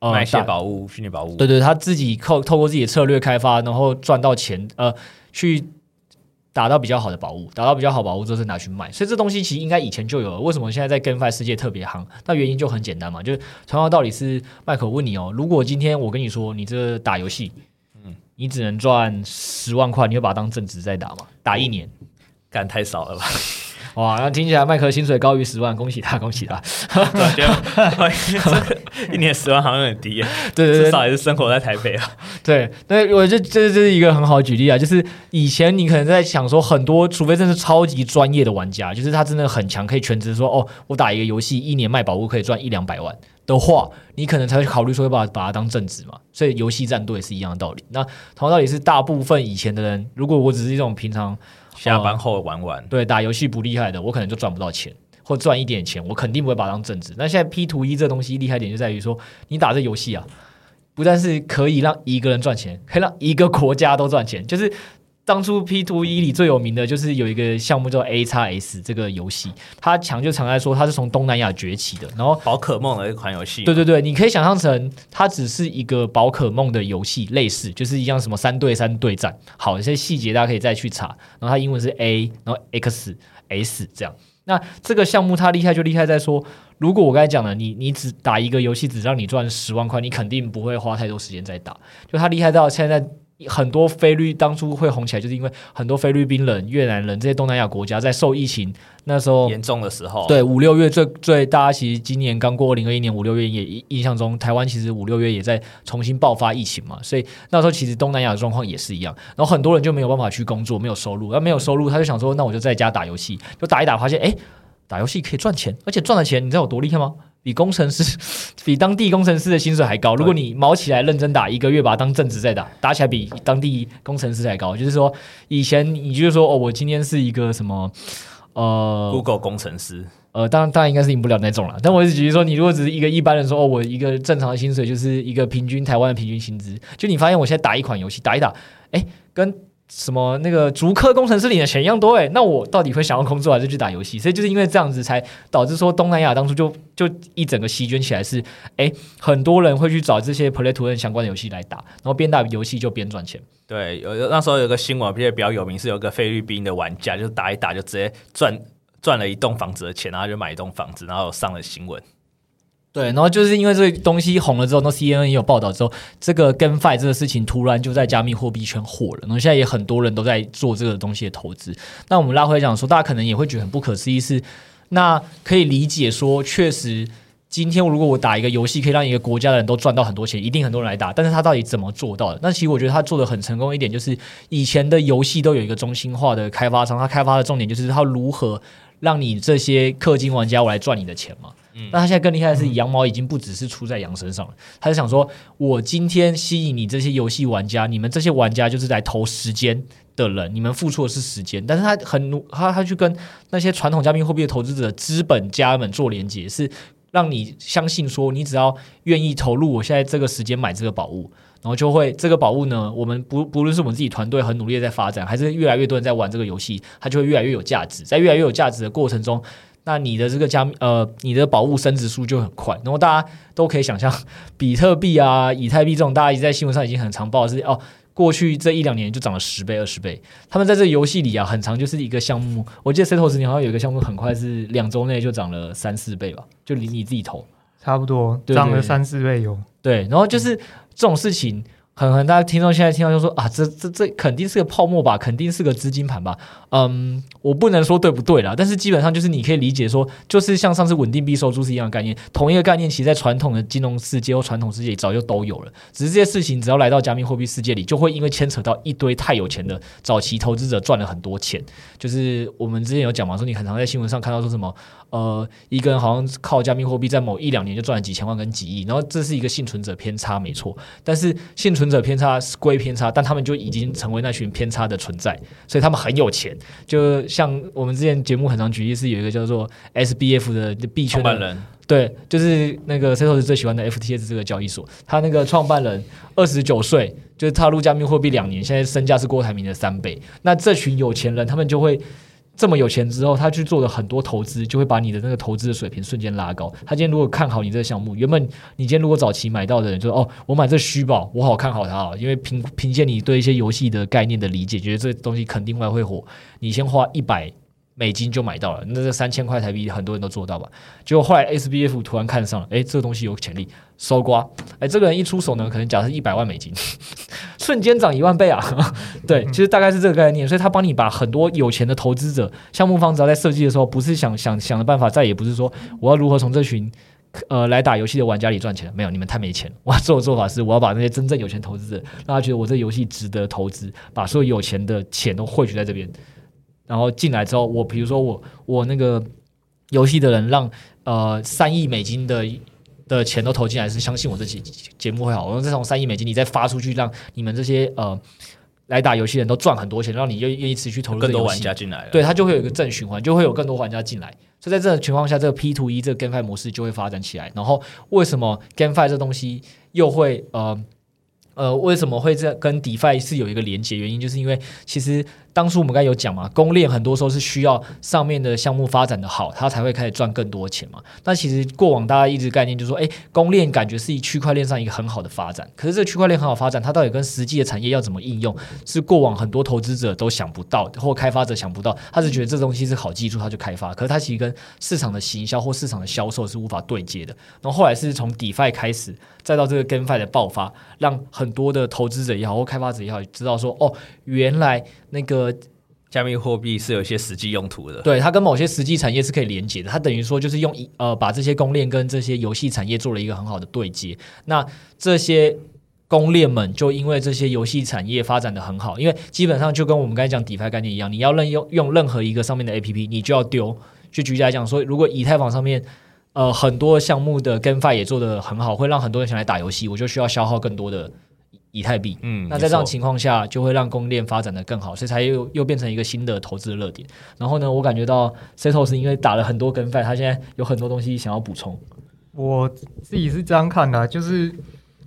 呃买一些宝物、虚拟宝物，对对，他自己靠透过自己的策略开发，然后赚到钱，呃，去。打到比较好的宝物，打到比较好宝物之后再拿去卖，所以这东西其实应该以前就有了。为什么现在在 GameFi 世界特别夯？那原因就很简单嘛，就是同样道理是麦克问你哦，如果今天我跟你说你这打游戏，嗯，你只能赚十万块，你会把它当正职在打吗？打一年，干太少了吧？哇，那听起来麦克薪水高于十万，恭喜他，恭喜他！一年十万好像有点低，(laughs) 对对对，至少也是生活在台北啊。对，那我这这这是一个很好的举例啊，就是以前你可能在想说，很多除非真是超级专业的玩家，就是他真的很强，可以全职说哦，我打一个游戏一年卖宝物可以赚一两百万的话，你可能才会考虑说要把把它当正职嘛。所以游戏战队是一样的道理。那同样道理是，大部分以前的人，如果我只是一种平常。下班后玩玩，对，打游戏不厉害的，我可能就赚不到钱，或赚一点钱，我肯定不会把它当正职。那现在 P 图一这东西厉害点就在于说，你打这游戏啊，不但是可以让一个人赚钱，可以让一个国家都赚钱，就是。当初 P to E 里最有名的就是有一个项目叫 A 叉 S 这个游戏，它强就强在说它是从东南亚崛起的，然后宝可梦的一款游戏。对对对，你可以想象成它只是一个宝可梦的游戏，类似就是一样什么三对三对战。好，一些细节大家可以再去查。然后它英文是 A，然后 X S 这样。那这个项目它厉害就厉害在说，如果我刚才讲了，你你只打一个游戏只让你赚十万块，你肯定不会花太多时间在打。就它厉害到现在。很多菲律当初会红起来，就是因为很多菲律宾人、越南人这些东南亚国家在受疫情那时候严重的时候，对五六月最最大家其实今年刚过二零二一年五六月也印象中，台湾其实五六月也在重新爆发疫情嘛，所以那时候其实东南亚的状况也是一样，然后很多人就没有办法去工作，没有收入，那没有收入他就想说，那我就在家打游戏，就打一打发现，哎，打游戏可以赚钱，而且赚的钱你知道有多厉害吗？比工程师，(laughs) 比当地工程师的薪水还高。如果你毛起来认真打，一个月把它当正职在打，打起来比当地工程师还高。就是说，以前你就是说，哦，我今天是一个什么，呃，Google 工程师，呃，当然当然应该是赢不了那种了。但我是举例说，你如果只是一个一般人说，哦，我一个正常的薪水就是一个平均台湾的平均薪资，就你发现我现在打一款游戏，打一打，哎，跟。什么那个竹科工程师领的钱一样多诶，那我到底会想要工作还是去打游戏？所以就是因为这样子，才导致说东南亚当初就就一整个席卷起来是，诶，很多人会去找这些 playtoon 相关的游戏来打，然后边打游戏就边赚钱。对，有那时候有个新闻，比较比较有名，是有个菲律宾的玩家，就打一打就直接赚赚了一栋房子的钱，然后就买一栋房子，然后上了新闻。对，然后就是因为这个东西红了之后，那 CNN 也有报道之后，这个 GameFi 这个事情突然就在加密货币圈火了，然后现在也很多人都在做这个东西的投资。那我们拉回来讲说，大家可能也会觉得很不可思议是，那可以理解说，确实今天如果我打一个游戏，可以让一个国家的人都赚到很多钱，一定很多人来打。但是他到底怎么做到的？那其实我觉得他做的很成功一点，就是以前的游戏都有一个中心化的开发商，他开发的重点就是他如何让你这些氪金玩家我来赚你的钱嘛。那他现在更厉害的是，羊毛已经不只是出在羊身上了。他就想说，我今天吸引你这些游戏玩家，你们这些玩家就是来投时间的人，你们付出的是时间。但是他很努，他他去跟那些传统加密货币的投资者、资本家们做连接，是让你相信说，你只要愿意投入我现在这个时间买这个宝物，然后就会这个宝物呢，我们不不论是我们自己团队很努力在发展，还是越来越多人在玩这个游戏，它就会越来越有价值。在越来越有价值的过程中。那你的这个加密呃，你的宝物升值速就很快，然后大家都可以想象，比特币啊、以太币这种，大家一直在新闻上已经很常报的是哦，过去这一两年就涨了十倍、二十倍。他们在这个游戏里啊，很长就是一个项目，我记得 Setos 你好像有一个项目，很快是两周内就涨了三四倍吧，就离你自己投，差不多涨了三四倍有。对，然后就是这种事情。很很，大家听众现在听到就说啊，这这这肯定是个泡沫吧，肯定是个资金盘吧。嗯，我不能说对不对啦，但是基本上就是你可以理解说，就是像上次稳定币收租是一样的概念，同一个概念，其实在传统的金融世界或传统世界早就都有了。只是这些事情只要来到加密货币世界里，就会因为牵扯到一堆太有钱的早期投资者赚了很多钱。就是我们之前有讲嘛，说你很常在新闻上看到说什么。呃，一个人好像靠加密货币在某一两年就赚了几千万跟几亿，然后这是一个幸存者偏差，没错。但是幸存存者偏差归偏差，但他们就已经成为那群偏差的存在，所以他们很有钱。就像我们之前节目很常举例，是有一个叫做 SBF 的币圈的人，对，就是那个 Setos 最喜欢的 FTS 这个交易所，他那个创办人二十九岁，就是踏入加密货币两年，现在身价是郭台铭的三倍。那这群有钱人，他们就会。这么有钱之后，他去做了很多投资，就会把你的那个投资的水平瞬间拉高。他今天如果看好你这个项目，原本你今天如果早期买到的人就说：“哦，我买这虚宝，我好看好它啊，因为凭凭借你对一些游戏的概念的理解，觉得这东西肯定会会火。”你先花一百。美金就买到了，那这三千块台币很多人都做到吧？结果后来 SBF 突然看上了，哎，这个东西有潜力，搜刮，哎，这个人一出手呢，可能假设一百万美金，(laughs) 瞬间涨一万倍啊！(laughs) 对，其实大概是这个概念，所以他帮你把很多有钱的投资者、项目方，只要在设计的时候，不是想想想的办法，再也不是说我要如何从这群呃来打游戏的玩家里赚钱，没有，你们太没钱，我要做的做法是，我要把那些真正有钱投资者，让他觉得我这游戏值得投资，把所有有钱的钱都汇聚在这边。然后进来之后，我比如说我我那个游戏的人让呃三亿美金的的钱都投进来，是相信我这期节目会好。我用这种三亿美金，你再发出去，让你们这些呃来打游戏的人都赚很多钱，让你愿愿意持续投入更多玩家进来，对，他就会有一个正循环，就会有更多玩家进来。所以在这种情况下，这个 P to E 这个 GameFi 模式就会发展起来。然后为什么 GameFi 这东西又会呃呃为什么会这跟 DeFi 是有一个连接？原因就是因为其实。当初我们刚有讲嘛，公链很多时候是需要上面的项目发展的好，它才会开始赚更多钱嘛。但其实过往大家一直概念就是说，诶，公链感觉是以区块链上一个很好的发展。可是这个区块链很好发展，它到底跟实际的产业要怎么应用，是过往很多投资者都想不到，或开发者想不到。他是觉得这东西是好技术，他就开发。可是它其实跟市场的行销或市场的销售是无法对接的。然后后来是从 DeFi 开始，再到这个 GameFi 的爆发，让很多的投资者也好或开发者也好知道说，哦，原来那个。加密货币是有一些实际用途的，对，它跟某些实际产业是可以连接的。它等于说就是用一呃把这些公链跟这些游戏产业做了一个很好的对接。那这些公链们就因为这些游戏产业发展的很好，因为基本上就跟我们刚才讲 DeFi 概念一样，你要任用用任何一个上面的 APP，你就要丢。就举例来讲说，如果以太坊上面呃很多项目的 GameFi 也做得很好，会让很多人想来打游戏，我就需要消耗更多的。以太币，嗯，那在这样情况下，就会让供应链发展的更好，所以才又又变成一个新的投资的热点。然后呢，我感觉到 Setos 是因为打了很多 GameFi，他现在有很多东西想要补充。我自己是这样看的，就是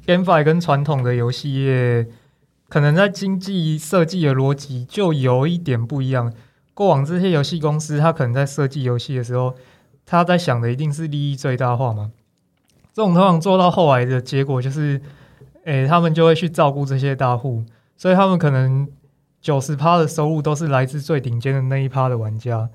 GameFi 跟传统的游戏业，可能在经济设计的逻辑就有一点不一样。过往这些游戏公司，他可能在设计游戏的时候，他在想的一定是利益最大化嘛。这种通常做到后来的结果就是。诶、他们就会去照顾这些大户，所以他们可能九十趴的收入都是来自最顶尖的那一趴的玩家。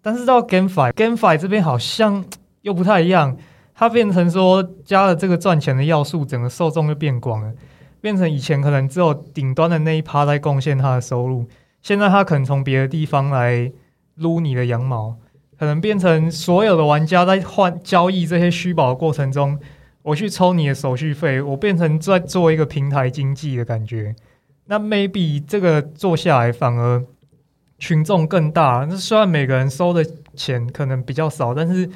但是到 GameFi，GameFi 这边好像又不太一样，它变成说加了这个赚钱的要素，整个受众就变广了，变成以前可能只有顶端的那一趴在贡献它的收入，现在它可能从别的地方来撸你的羊毛，可能变成所有的玩家在换交易这些虚宝的过程中。我去抽你的手续费，我变成在做一个平台经济的感觉。那 maybe 这个做下来反而群众更大。那虽然每个人收的钱可能比较少，但是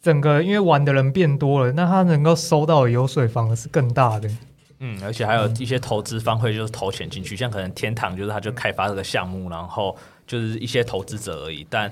整个因为玩的人变多了，那他能够收到的油水反而是更大的。嗯，而且还有一些投资方会就是投钱进去，像可能天堂就是他就开发这个项目，然后就是一些投资者而已，但。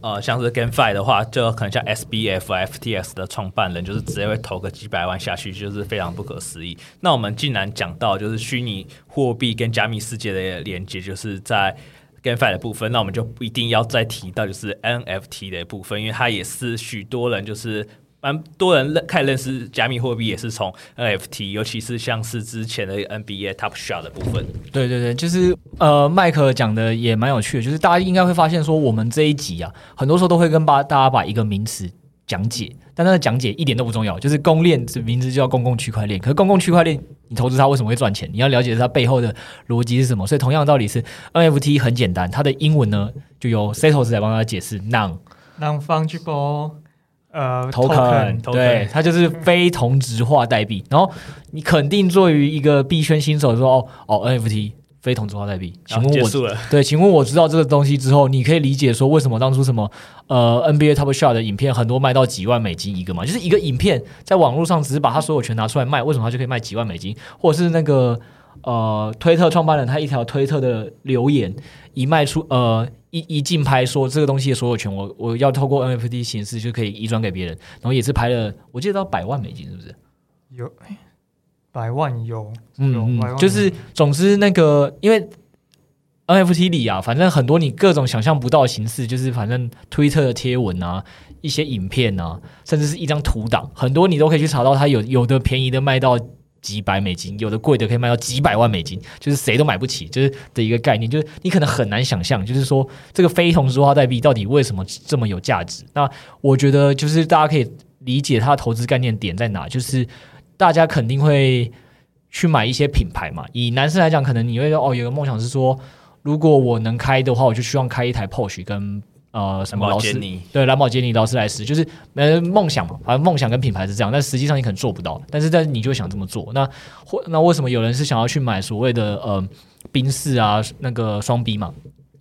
呃，像是 GameFi 的话，就可能像 SBF、FTS 的创办人，就是直接会投个几百万下去，就是非常不可思议。那我们既然讲到就是虚拟货币跟加密世界的连接，就是在 GameFi 的部分，那我们就不一定要再提到就是 NFT 的部分，因为它也是许多人就是。蛮多人认开始认识加密货币也是从 NFT，尤其是像是之前的 NBA Top Shot 的部分。对对对，就是呃，麦克讲的也蛮有趣的，就是大家应该会发现说，我们这一集啊，很多时候都会跟大家把一个名词讲解，但那个讲解一点都不重要，就是公链这名字就叫公共区块链。可是公共区块链，你投资它为什么会赚钱？你要了解它背后的逻辑是什么。所以同样的道理是 NFT 很简单，它的英文呢就由 Setos 来帮他解释，Non Non-Fungible。呃，token，对，它就是非同质化代币。然后你肯定作为一个币圈新手说，哦哦，NFT 非同质化代币。请问我，结对，请问我知道这个东西之后，你可以理解说为什么当初什么呃 NBA Top Shot 的影片很多卖到几万美金一个嘛？就是一个影片在网络上只是把它所有权拿出来卖，为什么它就可以卖几万美金？或者是那个呃推特创办人他一条推特的留言一卖出呃一一竞拍说这个东西的所有权我我要透过 NFT 形式就可以移转给别人，然后也是拍了我记得到百万美金是不是？有。百万有，嗯嗯，就是总之那个，因为 NFT 里啊，反正很多你各种想象不到的形式，就是反正推特的贴文啊，一些影片啊，甚至是一张图档，很多你都可以去查到，它有有的便宜的卖到几百美金，有的贵的可以卖到几百万美金，就是谁都买不起，就是的一个概念，就是你可能很难想象，就是说这个非同质化代币到底为什么这么有价值？那我觉得就是大家可以理解它的投资概念点在哪，就是。大家肯定会去买一些品牌嘛。以男生来讲，可能你会说哦，有个梦想是说，如果我能开的话，我就希望开一台 Porsche 跟呃什么劳斯，对，兰博基尼、劳斯莱斯，就是呃梦想嘛。反正梦想跟品牌是这样，但实际上你可能做不到。但是但你就会想这么做。那或那为什么有人是想要去买所谓的呃宾士啊那个双 B 嘛？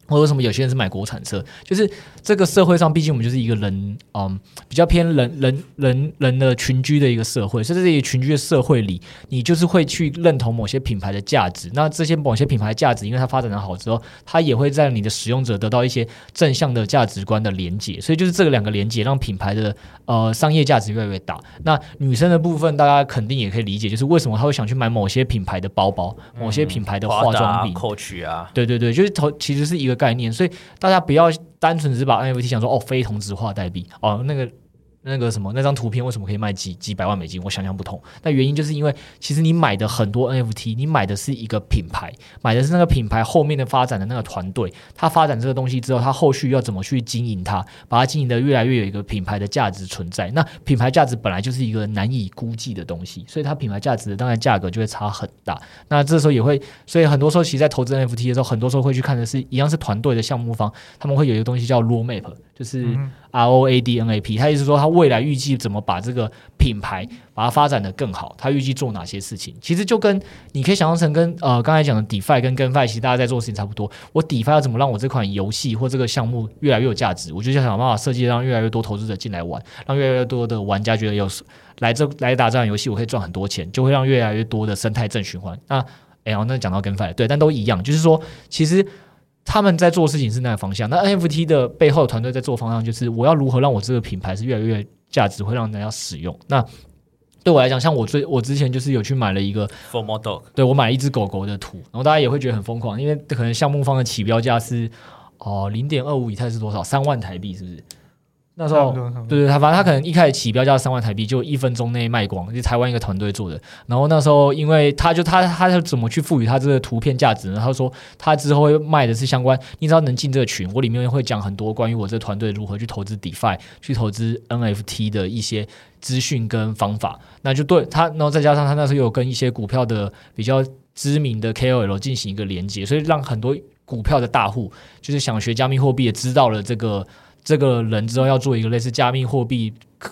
或者为什么有些人是买国产车？就是这个社会上，毕竟我们就是一个人，嗯，比较偏人人人人的群居的一个社会。所以在这些群居的社会里，你就是会去认同某些品牌的价值。那这些某些品牌的价值，因为它发展的好之后，它也会在你的使用者得到一些正向的价值观的连接。所以就是这个两个连接，让品牌的呃商业价值越来越大。那女生的部分，大家肯定也可以理解，就是为什么她会想去买某些品牌的包包、某些品牌的化妆品、Coach 啊，对对对，就是投其实是一个。概念，所以大家不要单纯只是把 NFT 想说哦，非同质化代币哦，那个。那个什么，那张图片为什么可以卖几几百万美金？我想象不通。那原因就是因为，其实你买的很多 NFT，你买的是一个品牌，买的是那个品牌后面的发展的那个团队。他发展这个东西之后，他后续要怎么去经营它，把它经营的越来越有一个品牌的价值存在。那品牌价值本来就是一个难以估计的东西，所以它品牌价值当然价格就会差很大。那这时候也会，所以很多时候其实在投资 NFT 的时候，很多时候会去看的是一样是团队的项目方，他们会有一个东西叫 roadmap，就是 R O A D N A P，他意思说他。未来预计怎么把这个品牌把它发展的更好？他预计做哪些事情？其实就跟你可以想象成跟呃刚才讲的 DeFi 跟 GenFi，其实大家在做的事情差不多。我 DeFi 要怎么让我这款游戏或这个项目越来越有价值？我就想想办法设计让越来越多投资者进来玩，让越来越多的玩家觉得有来这来打这样游戏我可以赚很多钱，就会让越来越多的生态正循环。那哎呀，那讲到 GameFi 对，但都一样，就是说其实。他们在做事情是那个方向，那 NFT 的背后的团队在做方向，就是我要如何让我这个品牌是越来越价值，会让人家使用。那对我来讲，像我最我之前就是有去买了一个 FOMO Dog，对我买了一只狗狗的图，然后大家也会觉得很疯狂，因为可能项目方的起标价是哦零点二五以太是多少？三万台币是不是？那时候，对对，他反正他可能一开始起标价三万台币，就一分钟内卖光，就台湾一个团队做的。然后那时候，因为他就他他是怎么去赋予他这个图片价值呢？他说他之后会卖的是相关，你只要能进这个群，我里面会讲很多关于我这团队如何去投资 DeFi、去投资 NFT 的一些资讯跟方法。那就对他，然后再加上他那时候有跟一些股票的比较知名的 KOL 进行一个连接，所以让很多股票的大户就是想学加密货币也知道了这个。这个人之后要做一个类似加密货币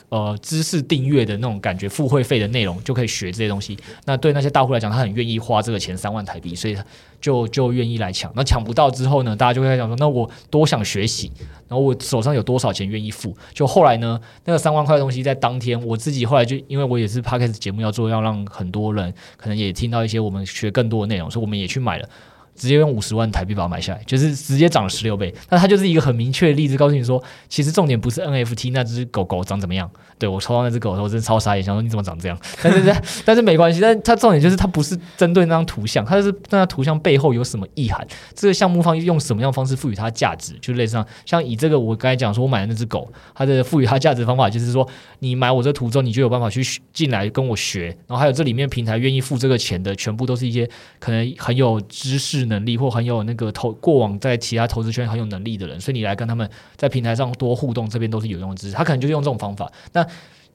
呃知识订阅的那种感觉，付费费的内容就可以学这些东西。那对那些大户来讲，他很愿意花这个钱三万台币，所以他就就愿意来抢。那抢不到之后呢，大家就会在讲说，那我多想学习，然后我手上有多少钱愿意付？就后来呢，那个三万块的东西在当天，我自己后来就因为我也是 Podcast 节目要做，要让很多人可能也听到一些我们学更多的内容，所以我们也去买了。直接用五十万台币把它买下来，就是直接涨了十六倍。那它就是一个很明确的例子，告诉你说，其实重点不是 NFT 那只狗狗长怎么样。对我抽到那只狗的时候，我真的超傻眼，想说你怎么长这样？(laughs) 但是 (laughs) 但是没关系，但它重点就是它不是针对那张图像，它是那张图像背后有什么意涵？这个项目方用什么样方式赋予它价值？就类似像像以这个我刚才讲说，我买的那只狗，它的赋予它价值方法就是说，你买我这图之后，你就有办法去进来跟我学，然后还有这里面平台愿意付这个钱的，全部都是一些可能很有知识能力或很有那个投过往在其他投资圈很有能力的人，所以你来跟他们在平台上多互动，这边都是有用的知识。他可能就用这种方法。那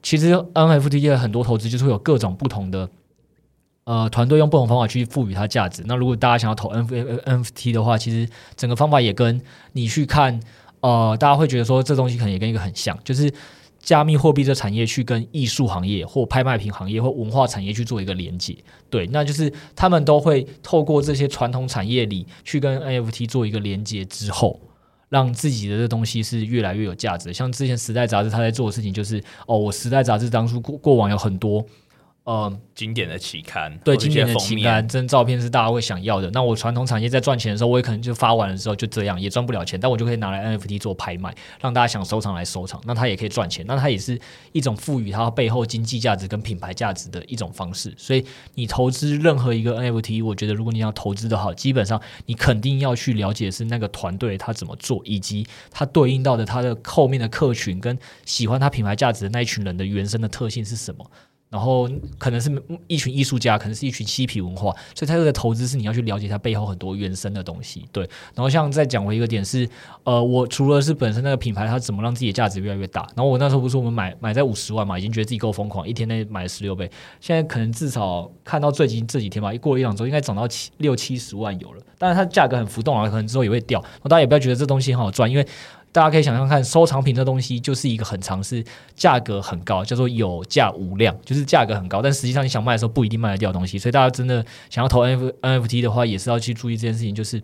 其实 NFT 的很多投资就是会有各种不同的呃团队用不同方法去赋予它价值。那如果大家想要投 NFT 的话，其实整个方法也跟你去看呃，大家会觉得说这东西可能也跟一个很像，就是加密货币这产业去跟艺术行业或拍卖品行业或文化产业去做一个连接，对，那就是他们都会透过这些传统产业里去跟 NFT 做一个连接之后，让自己的这东西是越来越有价值。像之前时代杂志他在做的事情就是，哦，我时代杂志当初过过往有很多。呃，经典的期刊，对，经典的期刊，真照片是大家会想要的。那我传统产业在赚钱的时候，我也可能就发完了之后就这样，也赚不了钱，但我就可以拿来 NFT 做拍卖，让大家想收藏来收藏，那它也可以赚钱。那它也是一种赋予它背后经济价值跟品牌价值的一种方式。所以你投资任何一个 NFT，我觉得如果你要投资的好，基本上你肯定要去了解是那个团队他怎么做，以及它对应到的它的后面的客群跟喜欢它品牌价值的那一群人的原生的特性是什么。然后可能是一群艺术家，可能是一群嬉皮文化，所以他这个投资是你要去了解它背后很多原生的东西，对。然后像再讲回一个点是，呃，我除了是本身那个品牌，它怎么让自己的价值越来越大。然后我那时候不是我们买买在五十万嘛，已经觉得自己够疯狂，一天内买了十六倍。现在可能至少看到最近这几天吧，一过一两周应该涨到七六七十万有了。但是它价格很浮动啊，可能之后也会掉。大家也不要觉得这东西很好赚，因为。大家可以想象看，收藏品这东西就是一个很长是价格很高，叫做有价无量，就是价格很高，但实际上你想卖的时候不一定卖得掉东西。所以大家真的想要投 NFT 的话，也是要去注意这件事情，就是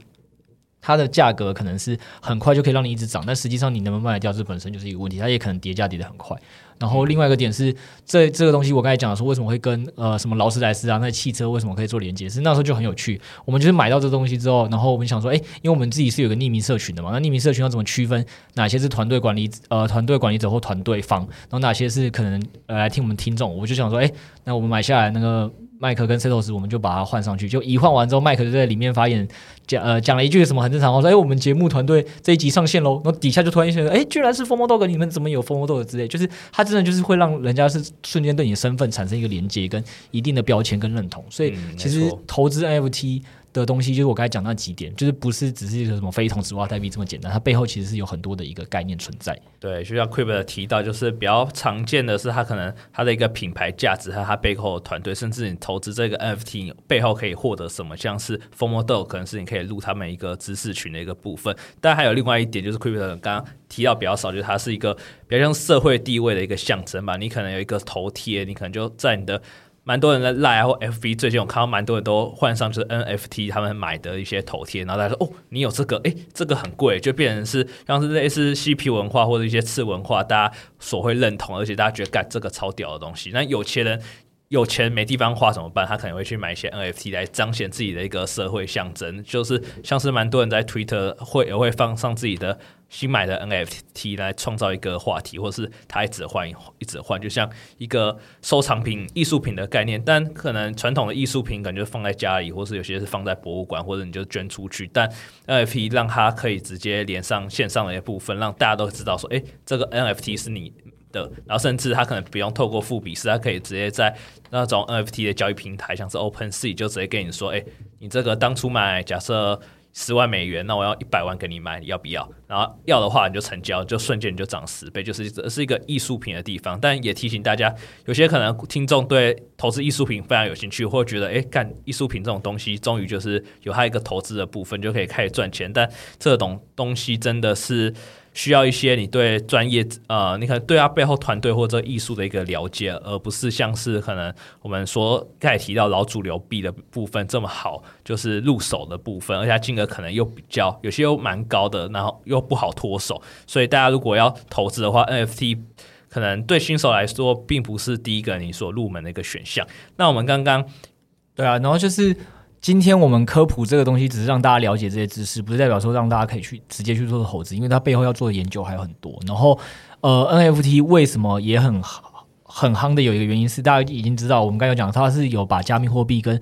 它的价格可能是很快就可以让你一直涨，但实际上你能不能卖得掉，这本身就是一个问题。它也可能跌价跌得很快。然后另外一个点是，这这个东西我刚才讲的说，为什么会跟呃什么劳斯莱斯啊，那汽车为什么可以做连接？是那时候就很有趣。我们就是买到这东西之后，然后我们想说，哎，因为我们自己是有个匿名社群的嘛，那匿名社群要怎么区分哪些是团队管理呃团队管理者或团队方，然后哪些是可能呃来听我们听众？我就想说，哎，那我们买下来那个。麦克跟 Setos，我们就把它换上去，就一换完之后，麦克就在里面发言讲呃讲了一句什么很正常话，说哎，我们节目团队这一集上线喽，然后底下就突然一些哎，居然是 FOMO Dog，你们怎么有 FOMO Dog 之类，就是他真的就是会让人家是瞬间对你的身份产生一个连接跟一定的标签跟认同，所以其实投资 NFT。的东西就是我刚才讲那几点，就是不是只是一个什么非同质化代币这么简单，它背后其实是有很多的一个概念存在。对，就像 Crypt 提到，就是比较常见的是它可能它的一个品牌价值和它背后的团队，甚至你投资这个 NFT 背后可以获得什么，像是 f o m o d o 可能是你可以入他们一个知识群的一个部分。但还有另外一点就是 Crypt 刚刚提到比较少，就是它是一个比较像社会地位的一个象征吧。你可能有一个头贴，你可能就在你的。蛮多人在 Line 或 FB，最近我看到蛮多人都换上就是 NFT，他们买的一些头贴，然后大家说哦，你有这个，诶，这个很贵，就变成是像是类似嬉皮文化或者一些次文化，大家所会认同，而且大家觉得干这个超屌的东西。那有钱人有钱没地方花怎么办？他可能会去买一些 NFT 来彰显自己的一个社会象征，就是像是蛮多人在 Twitter 会也会放上自己的。新买的 NFT 来创造一个话题，或是它一直换一直换，就像一个收藏品、艺术品的概念。但可能传统的艺术品感觉放在家里，或是有些是放在博物馆，或者你就捐出去。但 NFT 让它可以直接连上线上的一部分，让大家都知道说，哎，这个 NFT 是你的。然后甚至他可能不用透过富比斯，他可以直接在那种 NFT 的交易平台，像是 OpenSea，就直接跟你说，哎，你这个当初买，假设。十万美元，那我要一百万给你买，要不要？然后要的话，你就成交，就瞬间你就涨十倍，就是这是一个艺术品的地方。但也提醒大家，有些可能听众对投资艺术品非常有兴趣，或觉得，哎，干艺术品这种东西，终于就是有它一个投资的部分，就可以开始赚钱。但这种东西真的是。需要一些你对专业呃，你可能对他背后团队或者艺术的一个了解，而不是像是可能我们说刚才提到老主流币的部分这么好，就是入手的部分，而且它金额可能又比较有些又蛮高的，然后又不好脱手，所以大家如果要投资的话，NFT 可能对新手来说并不是第一个你所入门的一个选项。那我们刚刚对啊，然后就是。今天我们科普这个东西，只是让大家了解这些知识，不是代表说让大家可以去直接去做投资，因为它背后要做的研究还有很多。然后，呃，NFT 为什么也很好？很夯的有一个原因是，大家已经知道，我们刚才讲，它是有把加密货币跟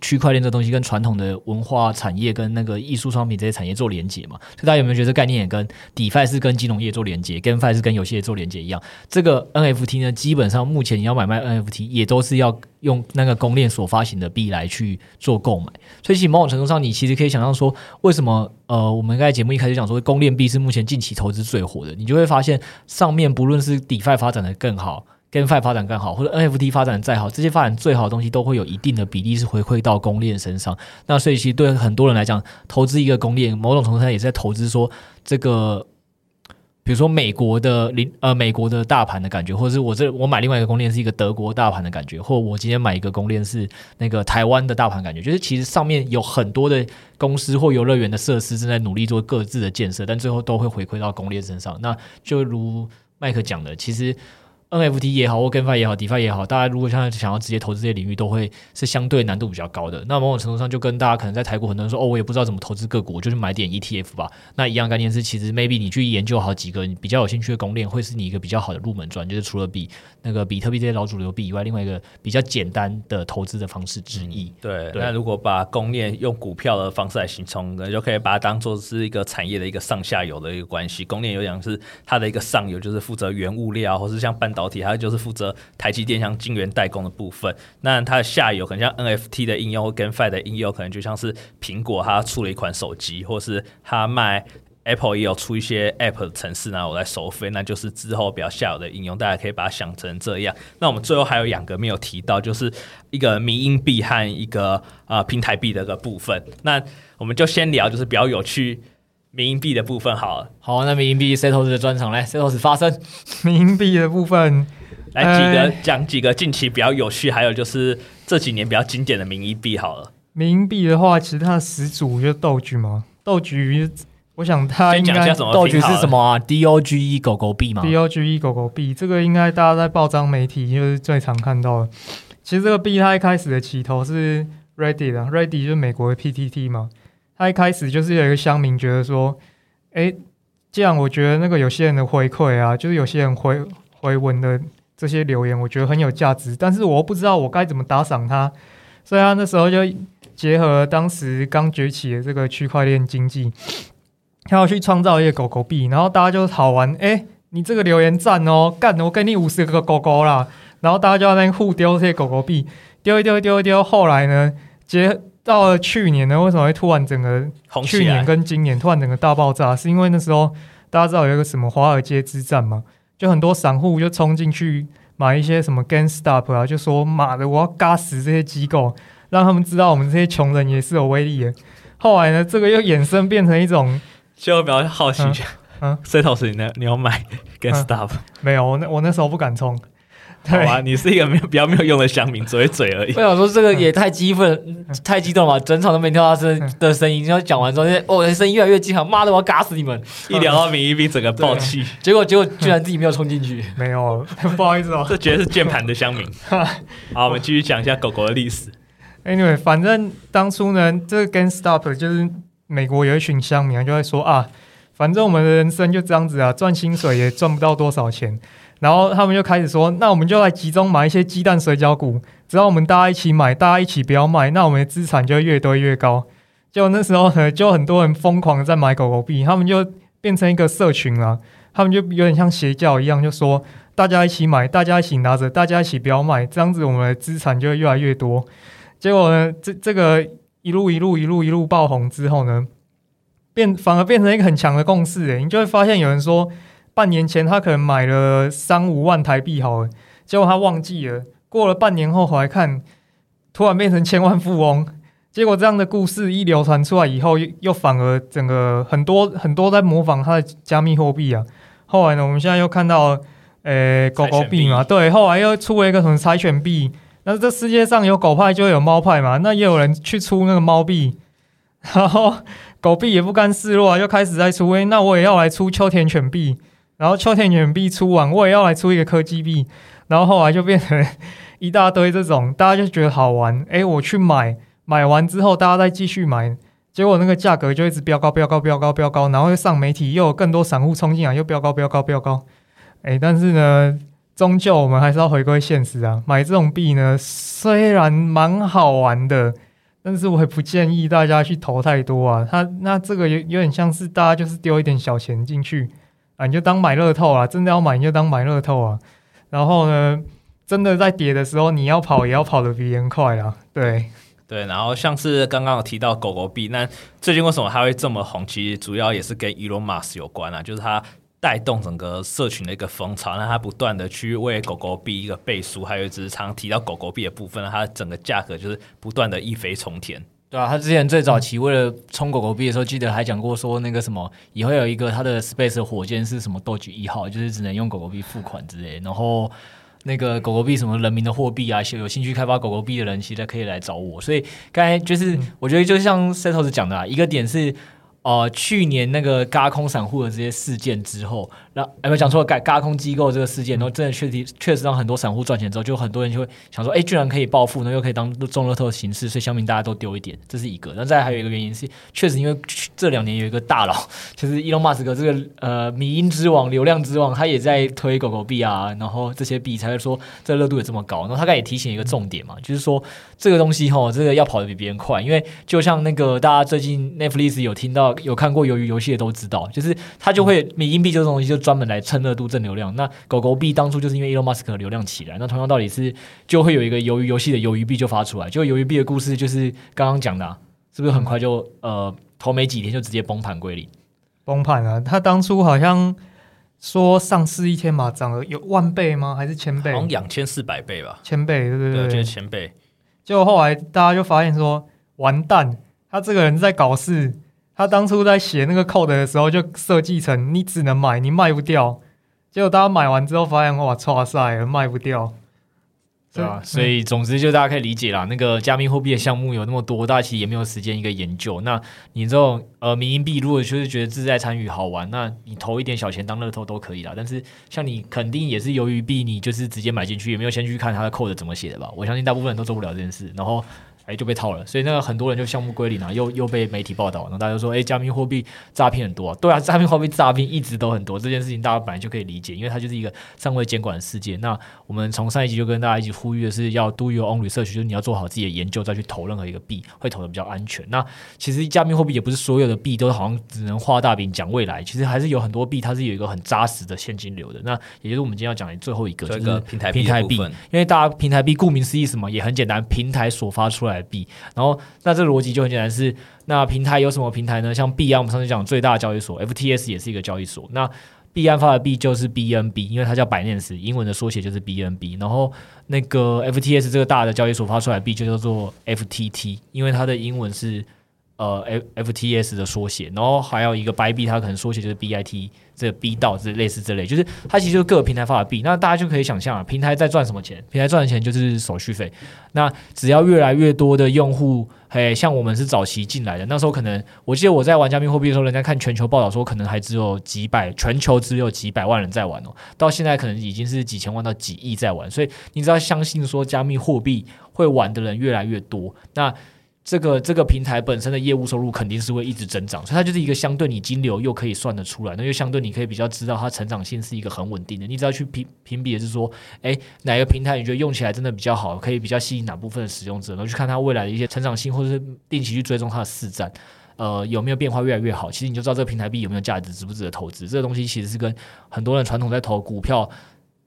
区块链这东西跟传统的文化产业跟那个艺术商品这些产业做连接嘛？所以大家有没有觉得概念也跟 DeFi 是跟金融业做连接跟 fi 是跟游戏业做连接一样？这个 NFT 呢，基本上目前你要买卖 NFT 也都是要用那个公链所发行的币来去做购买。所以其实某种程度上，你其实可以想象说，为什么呃，我们刚才节目一开始讲说公链币是目前近期投资最火的，你就会发现上面不论是 DeFi 发展的更好。GameFi 发展更好，或者 NFT 发展再好，这些发展最好的东西都会有一定的比例是回馈到公链身上。那所以其实对很多人来讲，投资一个公链，某种程度上也是在投资说这个比如说美国的零呃美国的大盘的感觉，或者是我这我买另外一个公链是一个德国大盘的感觉，或我今天买一个公链是那个台湾的大盘感觉，就是其实上面有很多的公司或游乐园的设施正在努力做各自的建设，但最后都会回馈到公链身上。那就如麦克讲的，其实。NFT 也好，或 GameFi 也好，DeFi 也好，大家如果像想要直接投资这些领域，都会是相对难度比较高的。那某种程度上，就跟大家可能在台股很多人说，哦，我也不知道怎么投资个股，我就去买点 ETF 吧。那一样概念是，其实 maybe 你去研究好几个你比较有兴趣的公链，会是你一个比较好的入门砖，就是除了比那个比特币这些老主流币以外，另外一个比较简单的投资的方式之一。嗯、对，对，那如果把公链用股票的方式来形容，就可以把它当做是一个产业的一个上下游的一个关系。公链有点是它的一个上游，就是负责原物料，或是像半导体，还有就是负责。台积电像晶圆代工的部分，那它的下游可能像 NFT 的应用或 GameFi 的应用，可能就像是苹果它出了一款手机，或是它卖 Apple 也有出一些 App 的程式，然后我来收费，那就是之后比较下游的应用，大家可以把它想成这样。那我们最后还有两个没有提到，就是一个迷因币和一个啊、呃、平台币的一个部分。那我们就先聊就是比较有趣迷因币的部分好了。好，那迷因币 Setos 的专场来 Setos 发声，(laughs) 迷因币的部分。来几个讲几个近期比较有趣，还有就是这几年比较经典的迷因币好了。迷因币的话，其实它的始祖就是豆橘嘛。豆橘，我想他应该豆橘是什么啊？D O G E 狗狗币嘛？D O G E 狗狗币，这个应该大家在报章媒体就是最常看到的。其实这个币它一开始的起头是 Reddit 的，Reddit 就是美国的 P T T 嘛。他一开始就是有一个乡民觉得说，哎，这样我觉得那个有些人的回馈啊，就是有些人回回文的。这些留言我觉得很有价值，但是我不知道我该怎么打赏他，所以他那时候就结合当时刚崛起的这个区块链经济，他要去创造一个狗狗币，然后大家就好玩，哎，你这个留言赞哦，干，我给你五十个狗狗啦，然后大家就在那互丢这些狗狗币，丢一丢，丢一丢，后来呢，结到了去年呢，为什么会突然整个去年跟今年突然整个大爆炸？是因为那时候大家知道有一个什么华尔街之战嘛？就很多散户就冲进去买一些什么 GameStop 啊，就说妈的，我要嘎死这些机构，让他们知道我们这些穷人也是有威力的。后来呢，这个又衍生变成一种，就比较好奇，嗯，(laughs) Setos 你呢？你要买 GameStop？嗯、没有，我那我那时候不敢冲。好啊，你是一个没有比较没有用的乡民，嘴嘴而已。我想说这个也太激愤、嗯，(laughs) 太激动了吧？整场都没听到他声的声音，然后讲完之后，哦，声音越来越激昂，妈的，我要嘎死你们！一聊到迷因币，整个爆气。结果结果居然自己没有冲进去，没有，不好意思哦。这绝对是键盘的乡民。(laughs) 好，我们继续讲一下狗狗的历史。Anyway，反正当初呢，这个 GameStop 就是美国有一群乡民就会说啊，反正我们的人生就这样子啊，赚薪水也赚不到多少钱。然后他们就开始说：“那我们就来集中买一些鸡蛋水饺股，只要我们大家一起买，大家一起不要卖，那我们的资产就会越堆越高。”就那时候呢，就很多人疯狂的在买狗狗币，他们就变成一个社群了。他们就有点像邪教一样，就说大家一起买，大家一起拿着，大家一起不要卖，这样子我们的资产就会越来越多。结果呢，这这个一路一路一路一路爆红之后呢，变反而变成一个很强的共识。诶，你就会发现有人说。半年前他可能买了三五万台币好了，结果他忘记了。过了半年后回来看，突然变成千万富翁。结果这样的故事一流传出来以后，又又反而整个很多很多在模仿他的加密货币啊。后来呢，我们现在又看到，呃，狗狗币嘛，对，后来又出了一个什么柴犬币。那这世界上有狗派就有猫派嘛，那也有人去出那个猫币，然后狗币也不甘示弱啊，又开始在出。诶，那我也要来出秋田犬币。然后秋田犬币出完，我也要来出一个科技币，然后后来就变成一大堆这种，大家就觉得好玩，(laughs) 诶，我去买，买完之后大家再继续买，结果那个价格就一直飙高，飙高，飙高，飙高，然后又上媒体，又有更多散户冲进来，又飙高，飙高，飙高，诶，但是呢，终究我们还是要回归现实啊，买这种币呢，虽然蛮好玩的，但是我也不建议大家去投太多啊，它那这个有有点像是大家就是丢一点小钱进去。啊，你就当买乐透啊！真的要买，你就当买乐透啊！然后呢，真的在跌的时候，你要跑也要跑得比别人快啊！对对，然后像是刚刚有提到狗狗币，那最近为什么它会这么红？其实主要也是跟 Elon Musk 有关啊，就是它带动整个社群的一个风潮，那它不断的去为狗狗币一个背书，还有只是常提到狗狗币的部分，它整个价格就是不断的一飞冲天。对啊，他之前最早期为了冲狗狗币的时候，记得还讲过说那个什么，以后有一个他的 Space 的火箭是什么 Doge 一号，就是只能用狗狗币付款之类。然后那个狗狗币什么人民的货币啊，有兴趣开发狗狗币的人，其实可以来找我。所以刚才就是我觉得就像 Setos 讲的啊，一个点是。哦、呃，去年那个嘎空散户的这些事件之后，那有，没有讲错改，轧空机构这个事件，然后真的确实确实让很多散户赚钱之后，就很多人就会想说，哎，居然可以暴富呢，又可以当中乐透的形式，所以乡民大家都丢一点，这是一个。那再还有一个原因是，确实因为这两年有一个大佬，就是伊隆马斯克这个呃，迷因之王、流量之王，他也在推狗狗币啊，然后这些币才会说这热度也这么高。然后他刚才也提醒一个重点嘛，就是说这个东西哈，这个要跑得比别人快，因为就像那个大家最近 Netflix 有听到。有看过鱿鱼游戏的都知道，就是他就会迷因币这种东西就专门来蹭热度、挣流量。那狗狗币当初就是因为 Elon Musk 的流量起来，那同样道理是就会有一个鱿鱼游戏的鱿鱼币就发出来。就鱿鱼币的故事就是刚刚讲的、啊，是不是很快就呃头没几天就直接崩盘归零？崩盘啊！他当初好像说上市一天嘛，涨了有万倍吗？还是千倍？好像两千四百倍吧，千倍对对对，就是千倍。结果后来大家就发现说，完蛋，他这个人在搞事。他当初在写那个 code 的时候，就设计成你只能买，你卖不掉。结果大家买完之后发现，哇，剉赛了，卖不掉。对啊，所以总之就大家可以理解啦。那个加密货币的项目有那么多，大家其实也没有时间一个研究。那你这种呃，民营币如果就是觉得自在参与好玩，那你投一点小钱当乐透都可以啦。但是像你肯定也是由于币，你就是直接买进去，也没有先去看它的 code 怎么写的吧？我相信大部分人都做不了这件事。然后。哎，就被套了，所以那个很多人就项目归零啊，又又被媒体报道，然后大家就说，哎，加密货币诈骗很多啊，对啊，加密货币诈骗一直都很多，这件事情大家本来就可以理解，因为它就是一个尚未监管的世界。那我们从上一集就跟大家一起呼吁的是，要 do your own research，就是你要做好自己的研究，再去投任何一个币，会投的比较安全。那其实加密货币也不是所有的币都好像只能画大饼讲未来，其实还是有很多币它是有一个很扎实的现金流的。那也就是我们今天要讲的最后一个，就是平台平台币，因为大家平台币顾名思义什么也很简单，平台所发出来的币，然后。那这个逻辑就很简单是，那平台有什么平台呢？像币安，我们上次讲最大的交易所，FTS 也是一个交易所。那币安发的币就是 BNB，因为它叫百链币英文的缩写就是 BNB。然后那个 FTS 这个大的交易所发出来的币就叫做 FTT，因为它的英文是呃，f F T S 的缩写。然后还有一个 Bybit，它可能缩写就是 BIT。这 B 道这类似之类，就是它其实就是各个平台发的币，那大家就可以想象啊，平台在赚什么钱？平台赚的钱就是手续费。那只要越来越多的用户，嘿，像我们是早期进来的，那时候可能我记得我在玩加密货币的时候，人家看全球报道说，可能还只有几百，全球只有几百万人在玩哦，到现在可能已经是几千万到几亿在玩，所以你只要相信说加密货币会玩的人越来越多，那。这个这个平台本身的业务收入肯定是会一直增长，所以它就是一个相对你金流又可以算得出来，那就相对你可以比较知道它成长性是一个很稳定的。你只要去评评比是说，哎，哪个平台你觉得用起来真的比较好，可以比较吸引哪部分的使用者，然后去看它未来的一些成长性，或者是定期去追踪它的市占，呃，有没有变化越来越好，其实你就知道这个平台币有没有价值，值不值得投资。这个东西其实是跟很多人传统在投股票。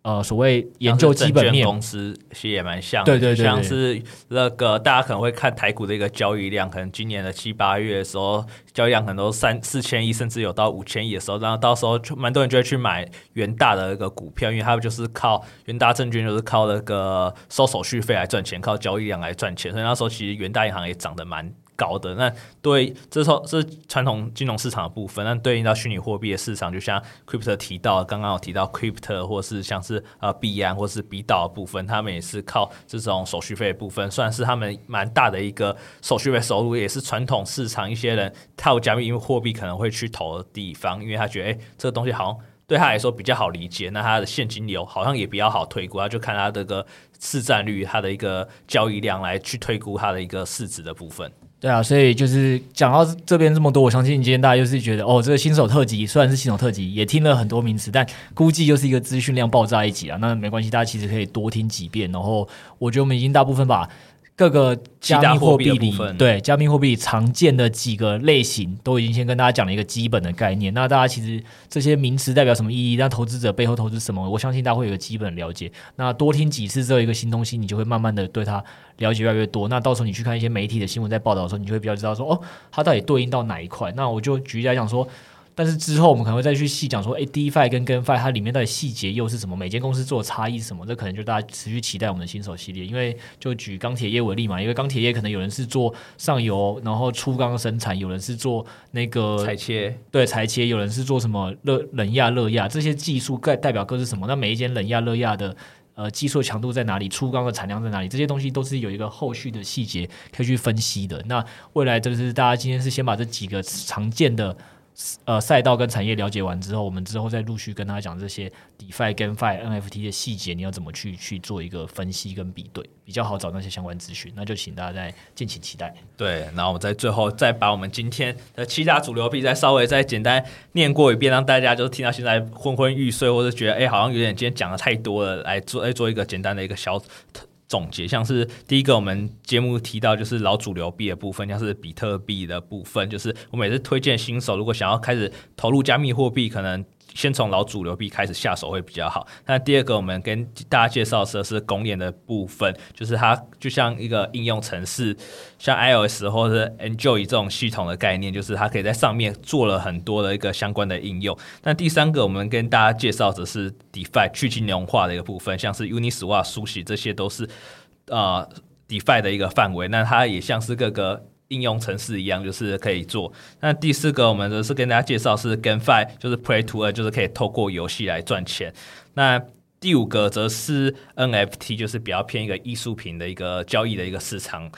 呃，所谓研究基本面公司其实也蛮像的，对对对，对，像是那个大家可能会看台股的一个交易量，可能今年的七八月的时候，交易量可能都三四千亿，甚至有到五千亿的时候，然后到时候就蛮多人就会去买元大的一个股票，因为他们就是靠元大证券就是靠那个收手续费来赚钱，靠交易量来赚钱，所以那时候其实元大银行也涨得蛮。搞的那对，这是这是传统金融市场的部分。那对应到虚拟货币的市场，就像 Crypto 提到，刚刚有提到 Crypto 或是像是呃币安或是 B 道的部分，他们也是靠这种手续费的部分，算是他们蛮大的一个手续费收入，也是传统市场一些人套加密因为货币可能会去投的地方，因为他觉得哎，这个东西好像对他来说比较好理解，那他的现金流好像也比较好推估，他就看他这个市占率，他的一个交易量来去推估他的一个市值的部分。对啊，所以就是讲到这边这么多，我相信今天大家就是觉得，哦，这个新手特辑虽然是新手特辑，也听了很多名词，但估计又是一个资讯量爆炸一集啊。那没关系，大家其实可以多听几遍。然后我觉得我们已经大部分把。各个加密货币里，对加密货币常见的几个类型，都已经先跟大家讲了一个基本的概念。那大家其实这些名词代表什么意义？那投资者背后投资什么？我相信大家会有个基本了解。那多听几次之后，一个新东西，你就会慢慢的对它了解越来越多。那到时候你去看一些媒体的新闻在报道的时候，你就会比较知道说，哦，它到底对应到哪一块？那我就举例来讲说。但是之后我们可能会再去细讲说，哎，DeFi 跟 GameFi 它里面到底细节又是什么？每间公司做的差异是什么？这可能就大家持续期待我们的新手系列。因为就举钢铁业为例嘛，因为钢铁业可能有人是做上游，然后粗钢生产，有人是做那个裁切，对裁切，有人是做什么热冷压热压，这些技术代代表各是什么？那每一间冷压热压的呃技术强度在哪里？粗钢的产量在哪里？这些东西都是有一个后续的细节可以去分析的。那未来就是大家今天是先把这几个常见的。呃，赛道跟产业了解完之后，我们之后再陆续跟他讲这些 DeFi、跟 Fi、NFT 的细节，你要怎么去去做一个分析跟比对，比较好找那些相关资讯。那就请大家再敬请期待。对，然后我们在最后再把我们今天的七大主流币再稍微再简单念过一遍，让大家就是听到现在昏昏欲睡，或者觉得哎，好像有点今天讲的太多了，来做来做一个简单的一个小。总结像是第一个，我们节目提到就是老主流币的部分，像是比特币的部分，就是我每次推荐新手，如果想要开始投入加密货币，可能。先从老主流币开始下手会比较好。那第二个，我们跟大家介绍的是公链的部分，就是它就像一个应用程式，像 iOS 或者是 Android 这种系统的概念，就是它可以在上面做了很多的一个相关的应用。那第三个，我们跟大家介绍的是 DeFi 去金融化的一个部分，像是 Uniswap、苏这些都是呃 DeFi 的一个范围。那它也像是各个。应用程式一样，就是可以做。那第四个，我们则是跟大家介绍是 GameFi，就是 Play to Earn，就是可以透过游戏来赚钱。那第五个则是 NFT，就是比较偏一个艺术品的一个交易的一个市场。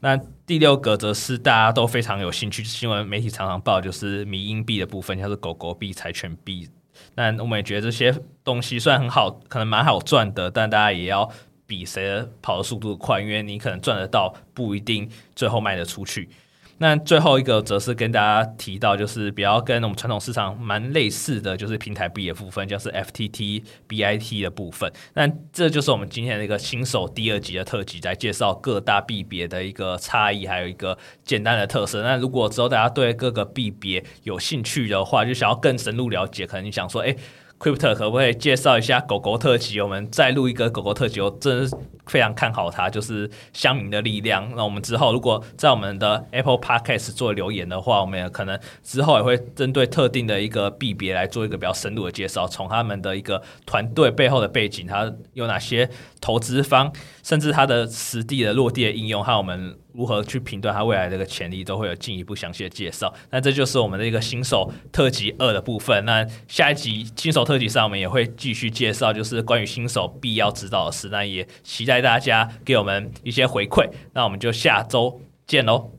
那第六个则是大家都非常有兴趣，新闻媒体常常报，就是迷因币的部分，像是狗狗币、柴犬币。那我们也觉得这些东西虽然很好，可能蛮好赚的，但大家也要。比谁跑的速度快，因为你可能赚得到，不一定最后卖得出去。那最后一个则是跟大家提到，就是比较跟我们传统市场蛮类似的就是平台币的部分，就是 FTT、BIT 的部分。那这就是我们今天的一个新手第二集的特辑，来介绍各大币别的一个差异，还有一个简单的特色。那如果之后大家对各个币别有兴趣的话，就想要更深入了解，可能你想说，哎。Crypto 可不可以介绍一下狗狗特辑？我们再录一个狗狗特辑，我真的非常看好它，就是乡民的力量。那我们之后如果在我们的 Apple Podcast 做留言的话，我们也可能之后也会针对特定的一个币别来做一个比较深入的介绍，从他们的一个团队背后的背景，它有哪些投资方，甚至它的实地的落地的应用，还有我们。如何去评断它未来的一个潜力，都会有进一步详细的介绍。那这就是我们的一个新手特辑二的部分。那下一集新手特特辑上，我们也会继续介绍，就是关于新手必要知道的事。那也期待大家给我们一些回馈。那我们就下周见喽。